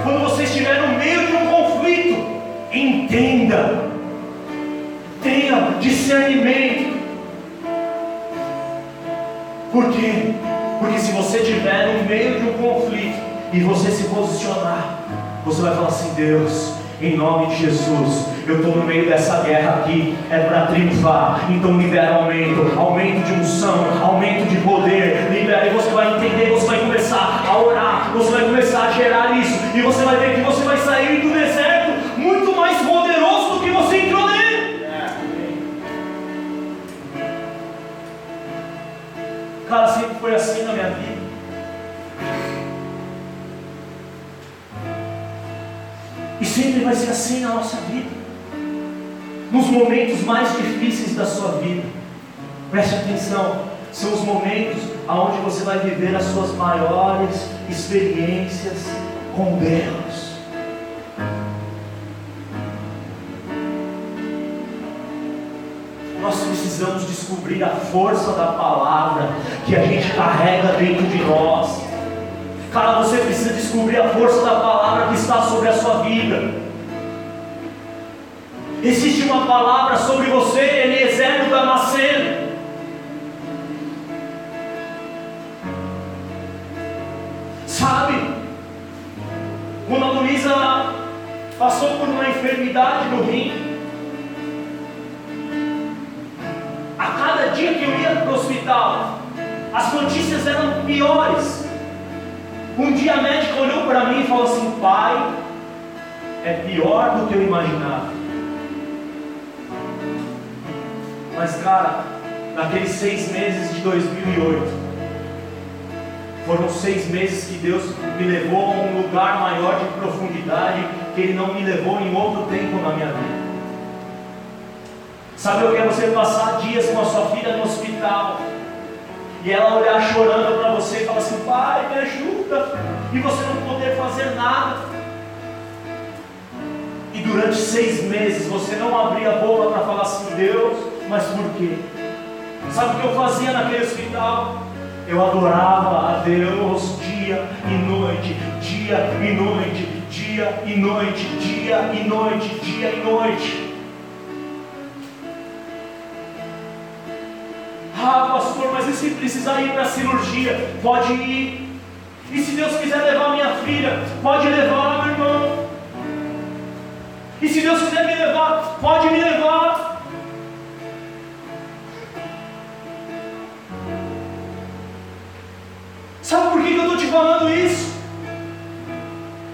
Quando você estiver no meio de um conflito, entenda, discernimento. Por quê? Porque se você estiver no meio de um conflito e você se posicionar, você vai falar assim, Deus, em nome de Jesus. Eu estou no meio dessa guerra aqui, é para triunfar. Então libera aumento, aumento de unção, aumento de poder. Libera e você vai entender, você vai começar a orar, você vai começar a gerar isso, e você vai ver que você vai sair do deserto muito mais poderoso do que você entrou Cara, sempre foi assim na minha vida. E sempre vai ser assim na nossa vida. Nos momentos mais difíceis da sua vida. Preste atenção, são os momentos onde você vai viver as suas maiores experiências com Deus. Precisamos descobrir a força da palavra que a gente carrega dentro de nós. Cara, você precisa descobrir a força da palavra que está sobre a sua vida. Existe uma palavra sobre você, Eliezer do Damasceno. Sabe, quando a Luísa passou por uma enfermidade no rim, a cada dia que eu ia para o hospital, as notícias eram piores. Um dia a médica olhou para mim e falou assim: Pai, é pior do que eu imaginava. Mas, cara, naqueles seis meses de 2008, foram seis meses que Deus me levou a um lugar maior de profundidade que Ele não me levou em outro tempo na minha vida. Sabe, eu quero você passar dias com a sua filha no hospital e ela olhar chorando para você e falar assim: Pai, me ajuda, e você não poder fazer nada. E durante seis meses você não abrir a boca para falar assim: Deus, mas por quê? Sabe o que eu fazia naquele hospital? Eu adorava a Deus dia e noite, dia e noite, dia e noite, dia e noite, dia e noite. Ah, pastor, mas e se precisar ir para a cirurgia? Pode ir. E se Deus quiser levar minha filha, pode levar, meu irmão. E se Deus quiser me levar, pode me levar. Sabe por que eu estou te falando isso?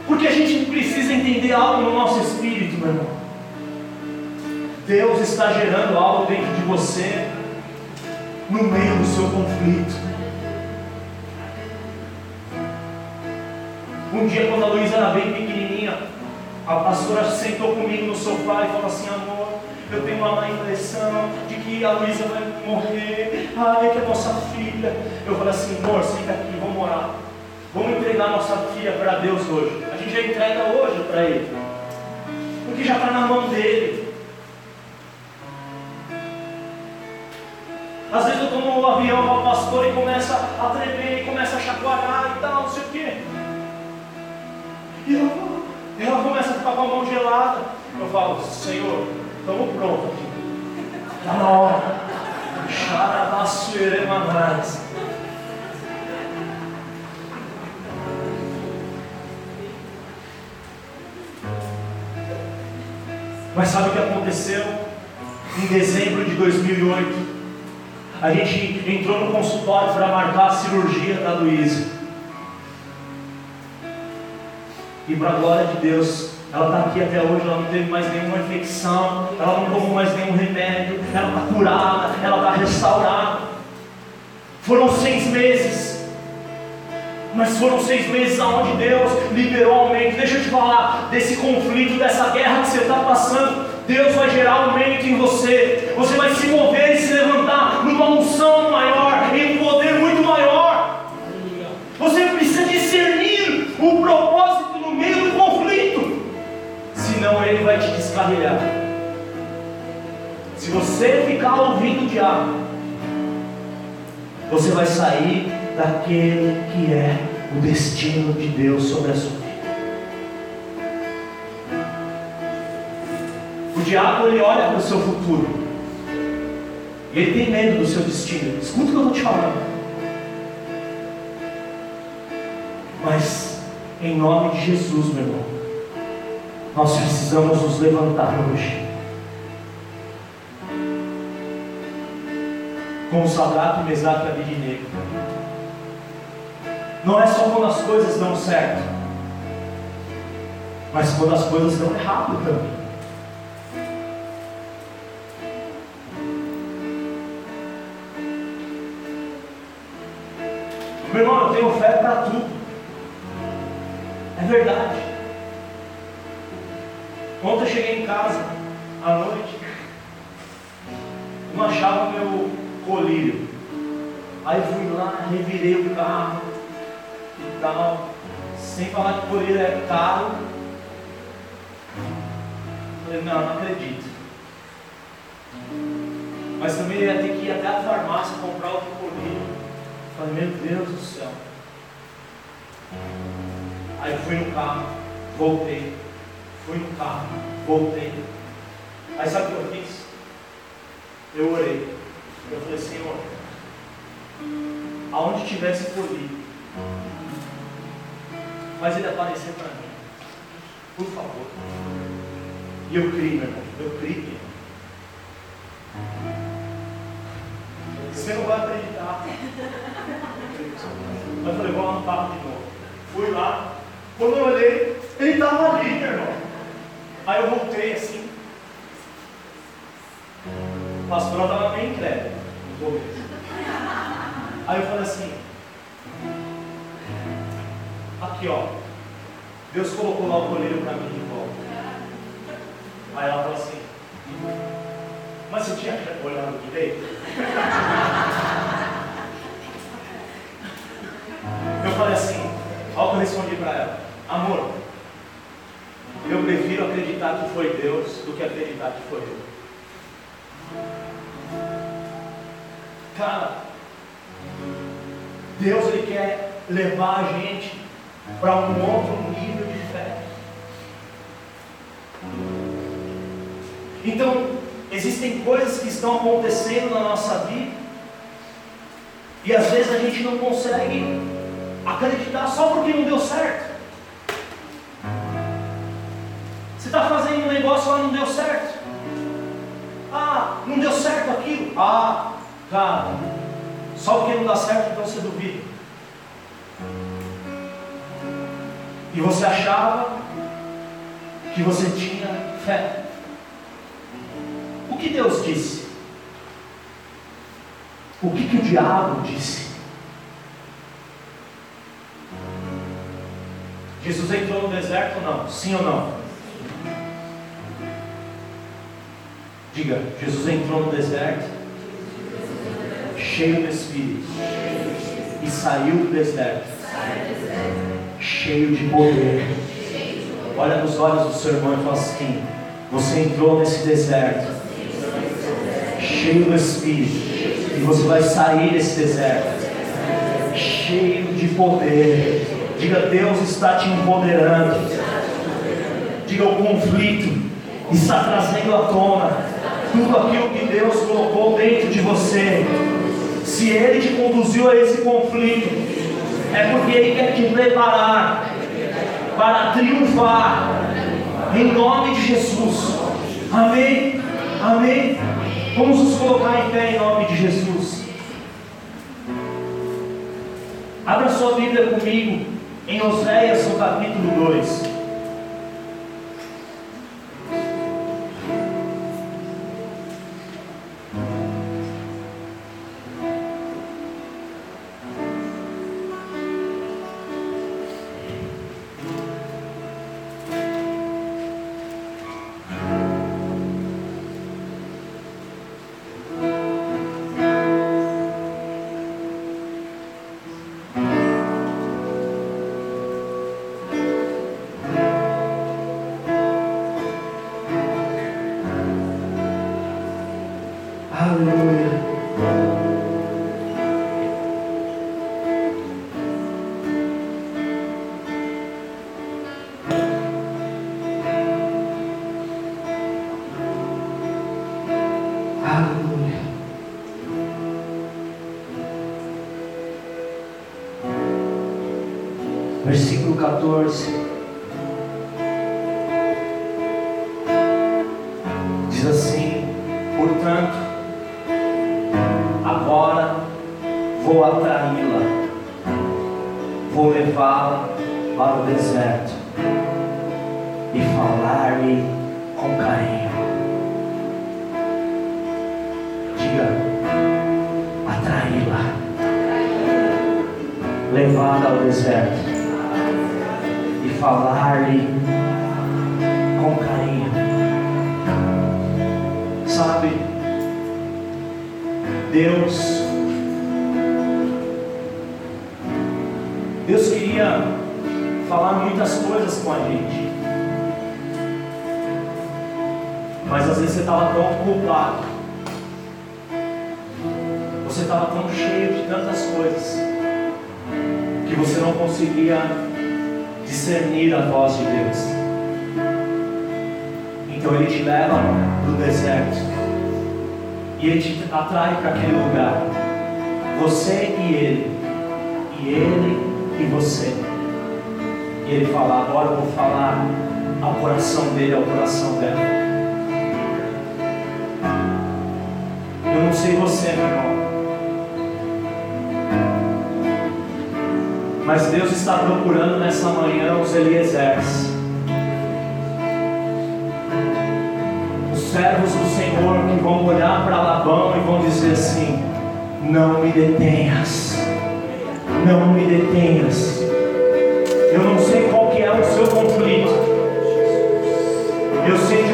Porque a gente precisa entender algo no nosso espírito, meu irmão. Deus está gerando algo dentro de você no meio do seu conflito. Um dia, quando a Luísa era bem pequenininha, a pastora sentou comigo no sofá e falou assim: Amor, eu tenho uma má impressão de que a Luísa vai morrer. Ai, que é nossa filha. Eu falei assim: Amor, senta aqui, vamos orar. Vamos entregar nossa filha para Deus hoje. A gente já entrega hoje para Ele, porque já está na mão dele. Às vezes eu estou no avião com o pastor e começa a tremer, e começa a chacoalhar e tal, não sei o quê. E eu, ela começa a ficar com a mão gelada. Eu falo, Senhor, estamos prontos aqui. Está na hora. Xarabassueremanais. Mas sabe o que aconteceu? Em dezembro de 2008, a gente entrou no consultório para marcar a cirurgia da Luísa. E para a glória de Deus, ela está aqui até hoje, ela não teve mais nenhuma infecção, ela não tomou mais nenhum remédio, ela está curada, ela está restaurada. Foram seis meses. Mas foram seis meses aonde Deus liberou aumento. Deixa eu te falar desse conflito, dessa guerra que você está passando, Deus vai gerar aumento em você. Você vai se mover e se levantar numa unção maior, em um poder muito maior. Você precisa discernir o propósito no meio do conflito, senão ele vai te descarrilhar. Se você ficar ouvindo o diabo, você vai sair daquele que é o destino de Deus sobre a sua vida. O diabo ele olha para o seu futuro. Ele tem medo do seu destino. Escuta o que eu estou te falando. Mas, em nome de Jesus, meu irmão, nós precisamos nos levantar hoje. Com o Sadrato, Mesaque e Abidnego. Não é só quando as coisas dão certo, mas quando as coisas dão errado também. Meu irmão, eu tenho fé para tudo. É verdade. Ontem eu cheguei em casa, à noite, não achava meu colírio. Aí fui lá, revirei o carro e tal. Sem falar que colírio é caro. Falei, não, não acredito. Mas também ia ter que ir até a farmácia comprar outro colírio. Falei, meu Deus do céu. Aí eu fui no carro, voltei. Fui no carro, voltei. Aí sabe o que eu fiz? Eu orei. Eu falei, Senhor, aonde tivesse colhido, faz ele aparecer para mim. Por favor. E eu criei, meu irmão. Eu criei. Você não vai acreditar. Eu falei, vou lá no de novo. Fui lá. Quando eu olhei, ele estava ali, meu irmão. Aí eu voltei assim. O pastor estava bem incrédulo no começo. Aí eu falei assim. Aqui ó. Deus colocou lá o colírio para mim de volta. Aí ela falou assim. Mas você tinha olhado direito? Eu falei assim, olha o que eu respondi para ela. Amor, eu prefiro acreditar que foi Deus do que acreditar que foi eu. Cara, Deus ele quer levar a gente para um outro nível de fé. Então, existem coisas que estão acontecendo na nossa vida e às vezes a gente não consegue acreditar só porque não deu certo. Você está fazendo um negócio lá não deu certo. Ah, não deu certo aquilo. Ah, cara, só porque não dá certo então você duvida. E você achava que você tinha fé. O que Deus disse? O que, que o diabo disse? Jesus entrou no deserto ou não? Sim ou não? Diga, Jesus entrou no deserto, cheio do Espírito, e saiu do deserto, cheio de poder. Olha nos olhos do seu irmão e fala assim: Você entrou nesse deserto, cheio do Espírito, e você vai sair desse deserto, cheio de poder. Diga, Deus está te empoderando. Diga, o conflito está trazendo à tona tudo aquilo que Deus colocou dentro de você. Se Ele te conduziu a esse conflito, é porque Ele quer te preparar para triunfar em nome de Jesus. Amém? Amém? Vamos nos colocar em pé em nome de Jesus. Abra sua Bíblia comigo em Oséias, no capítulo 2. course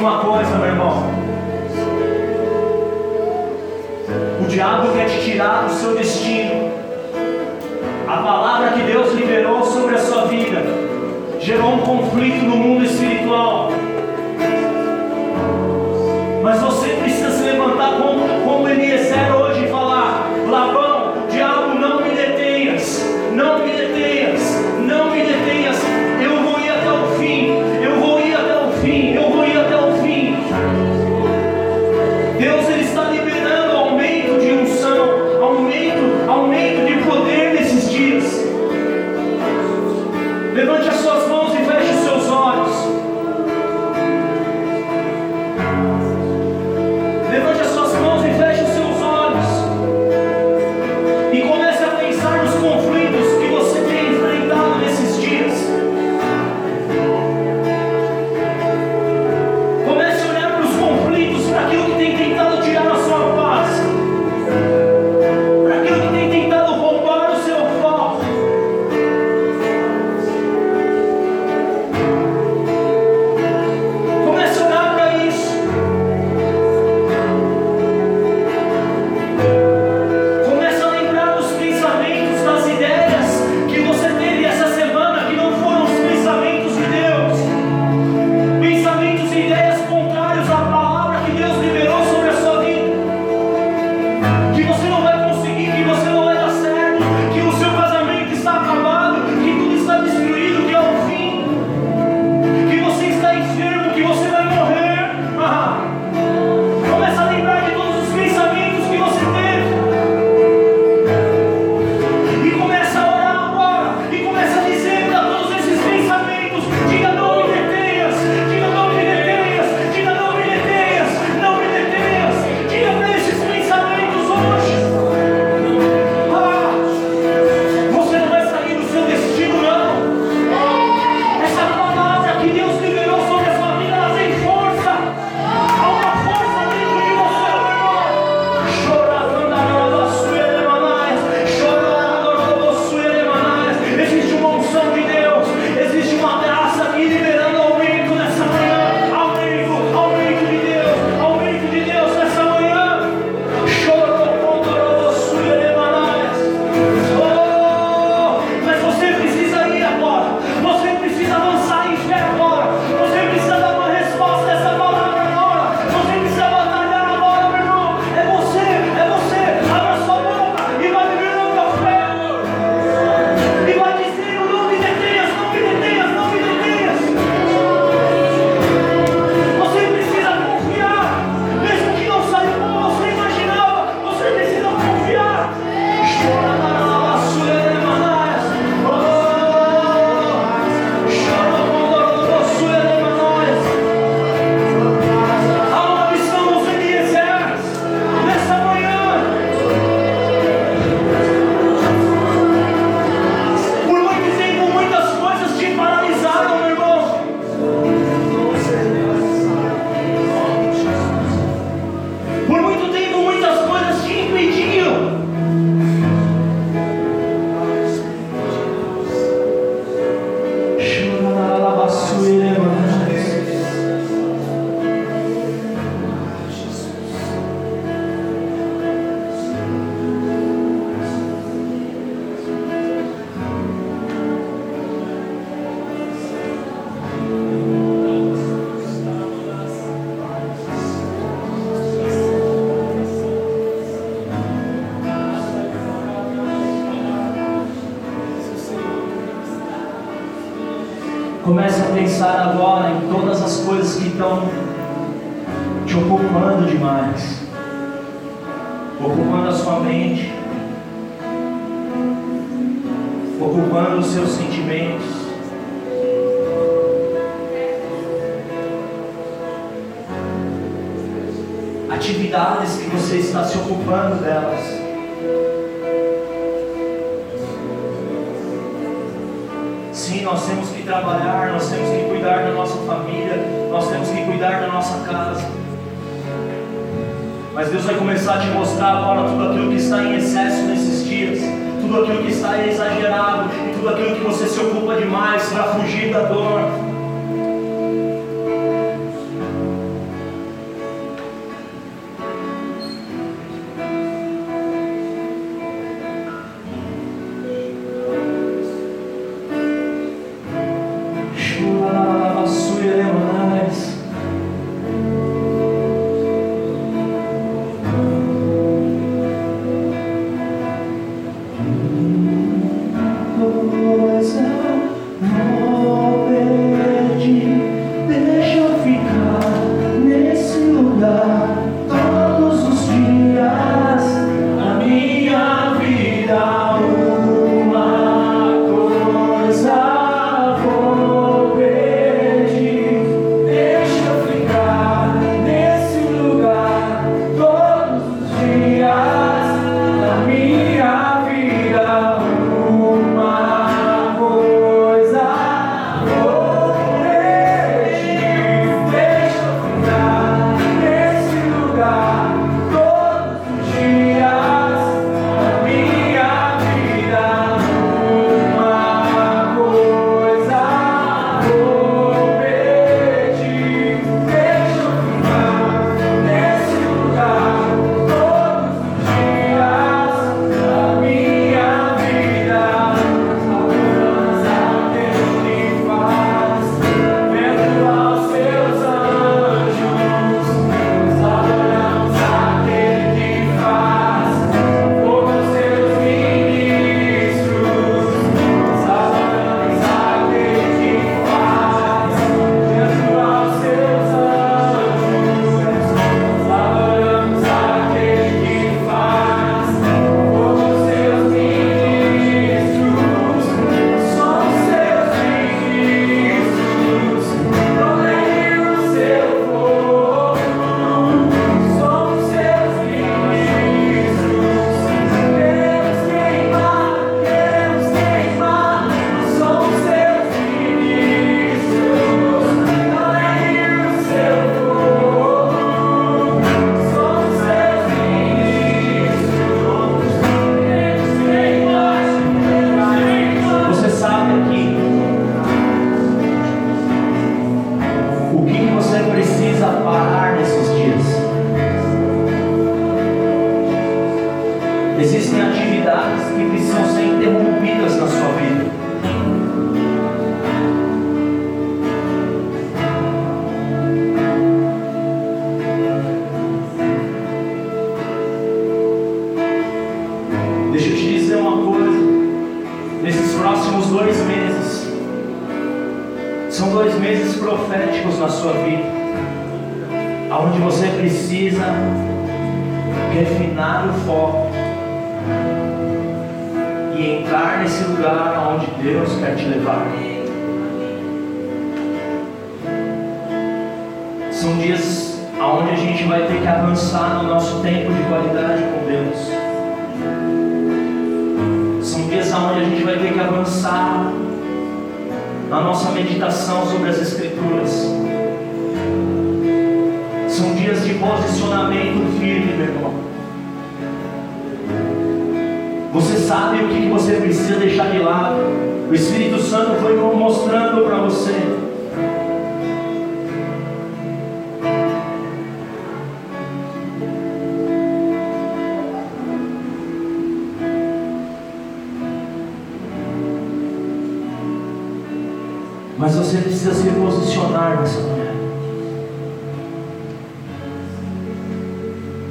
uma coisa, meu irmão. O diabo quer te tirar do seu destino. A palavra que Deus liberou sobre a sua vida gerou um conflito no mundo espiritual. Mas você precisa se levantar contra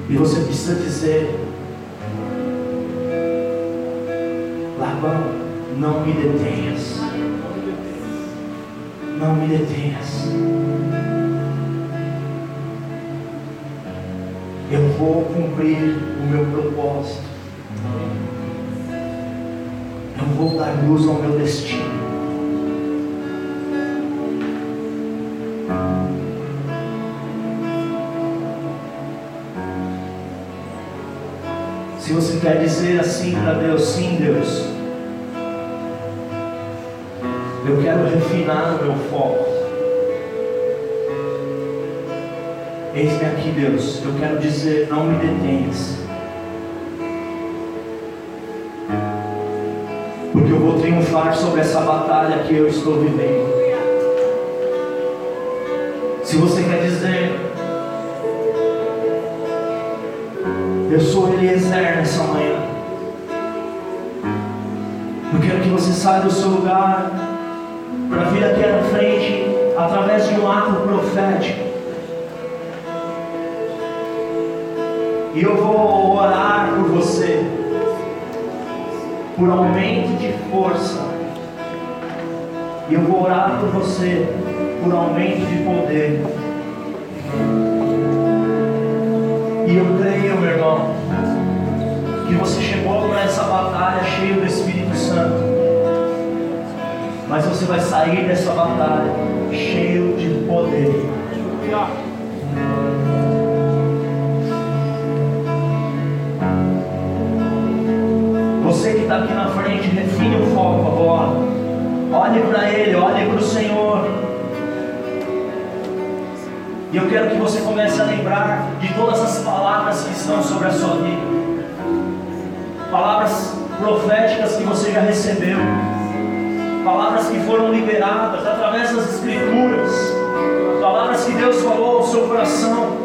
E você precisa dizer: Labão, não me detenhas. não me detenhas. Eu vou cumprir o meu propósito. Eu vou dar luz ao meu destino. Se você quer dizer assim para Deus, sim, Deus, eu quero refinar o meu foco. Eis-me aqui, Deus, eu quero dizer, não me detenhas. Porque eu vou triunfar sobre essa batalha que eu estou vivendo. Saia do seu lugar para vir aqui à frente através de um ato profético. E eu vou orar por você, por aumento de força. E eu vou orar por você, por aumento de poder. E eu creio, meu irmão, que você chegou para essa batalha cheio do Espírito Santo. Mas você vai sair dessa batalha cheio de poder. Você que está aqui na frente, refine o foco agora. Olhe para Ele, olhe para o Senhor. E eu quero que você comece a lembrar de todas as palavras que estão sobre a sua vida. Palavras proféticas que você já recebeu. Palavras que foram liberadas através das Escrituras. Palavras que Deus falou ao seu coração.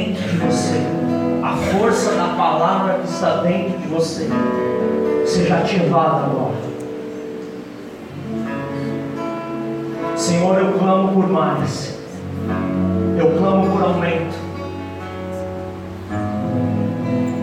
dentro de você, a força da palavra que está dentro de você, seja ativada agora. Senhor, eu clamo por mais, eu clamo por aumento.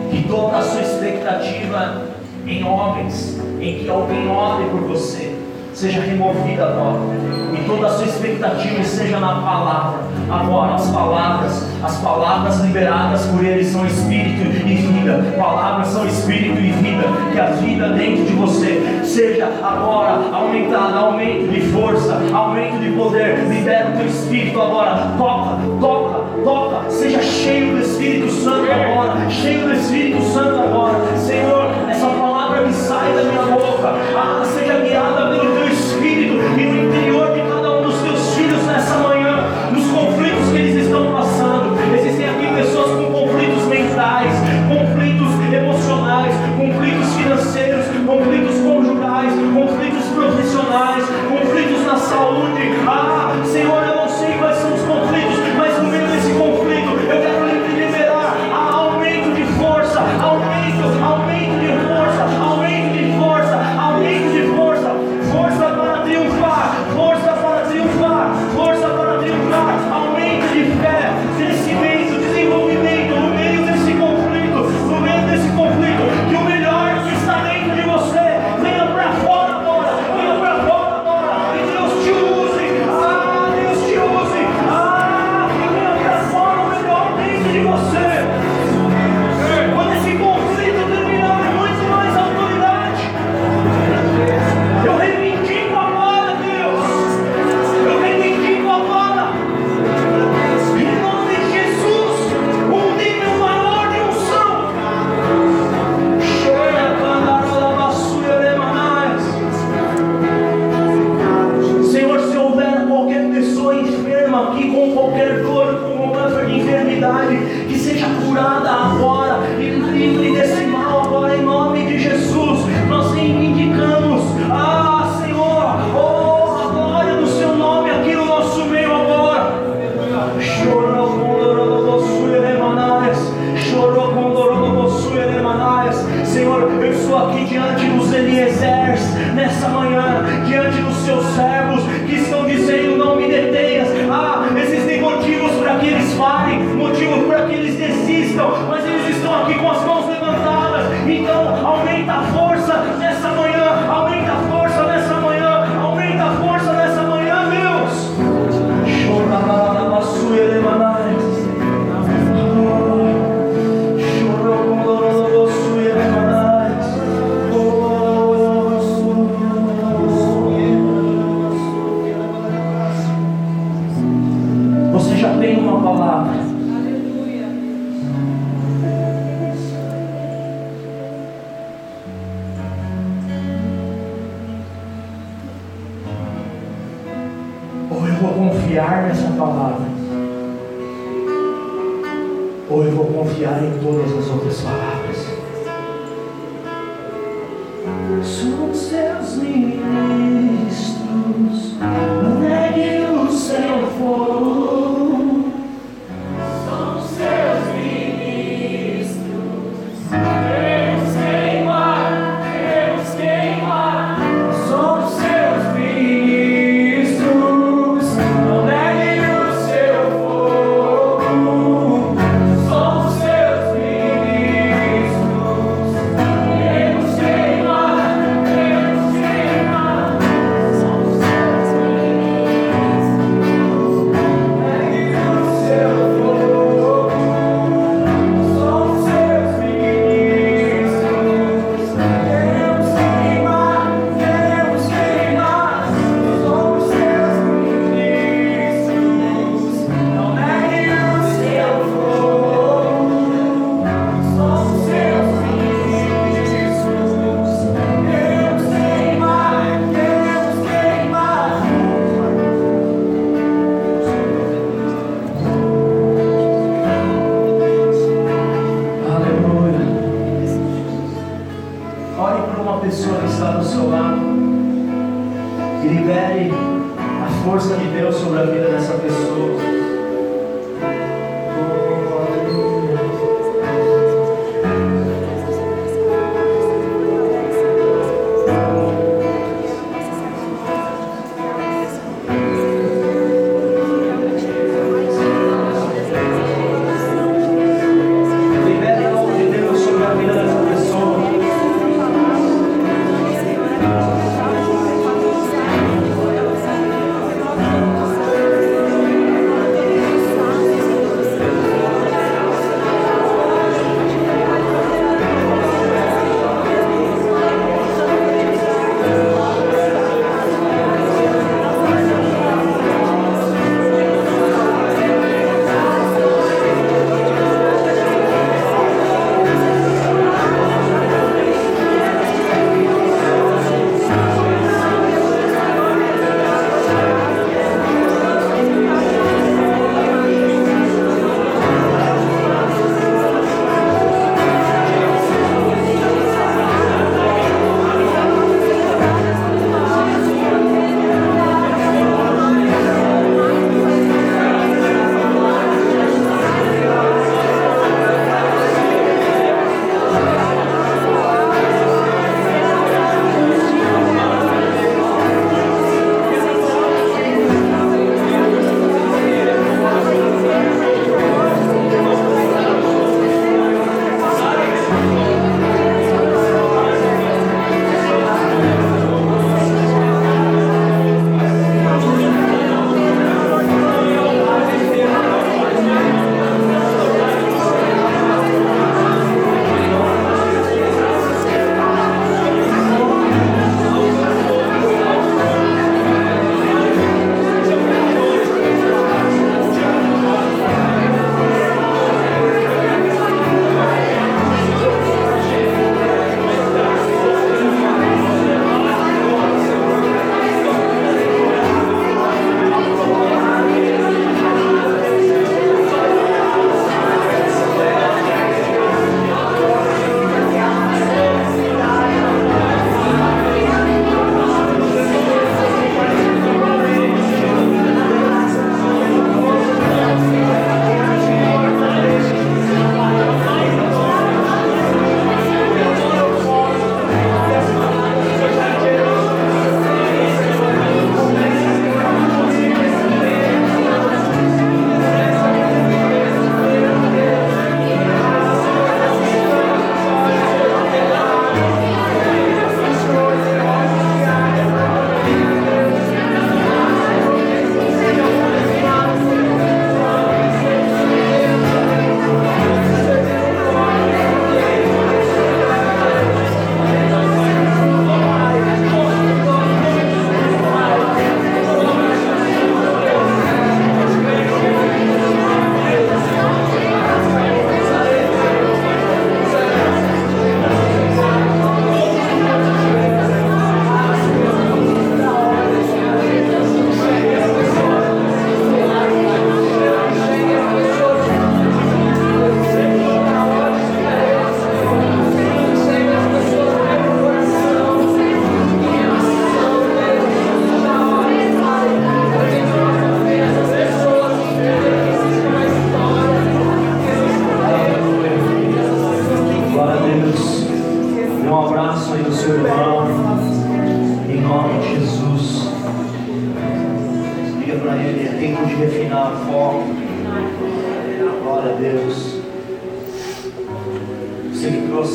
Que toda a sua expectativa em homens, em que alguém ore por você, seja removida agora toda a sua expectativa esteja na palavra. Agora, as palavras, as palavras liberadas por Ele são espírito e vida. Palavras são espírito e vida. Que a vida dentro de você seja agora aumentada, aumento de força, aumento de poder. Libera o teu espírito agora. Toca, toca, toca. Seja cheio do Espírito Santo agora. Cheio do Espírito Santo agora. Senhor, essa palavra que sai da minha boca, ah, seja guiada pelo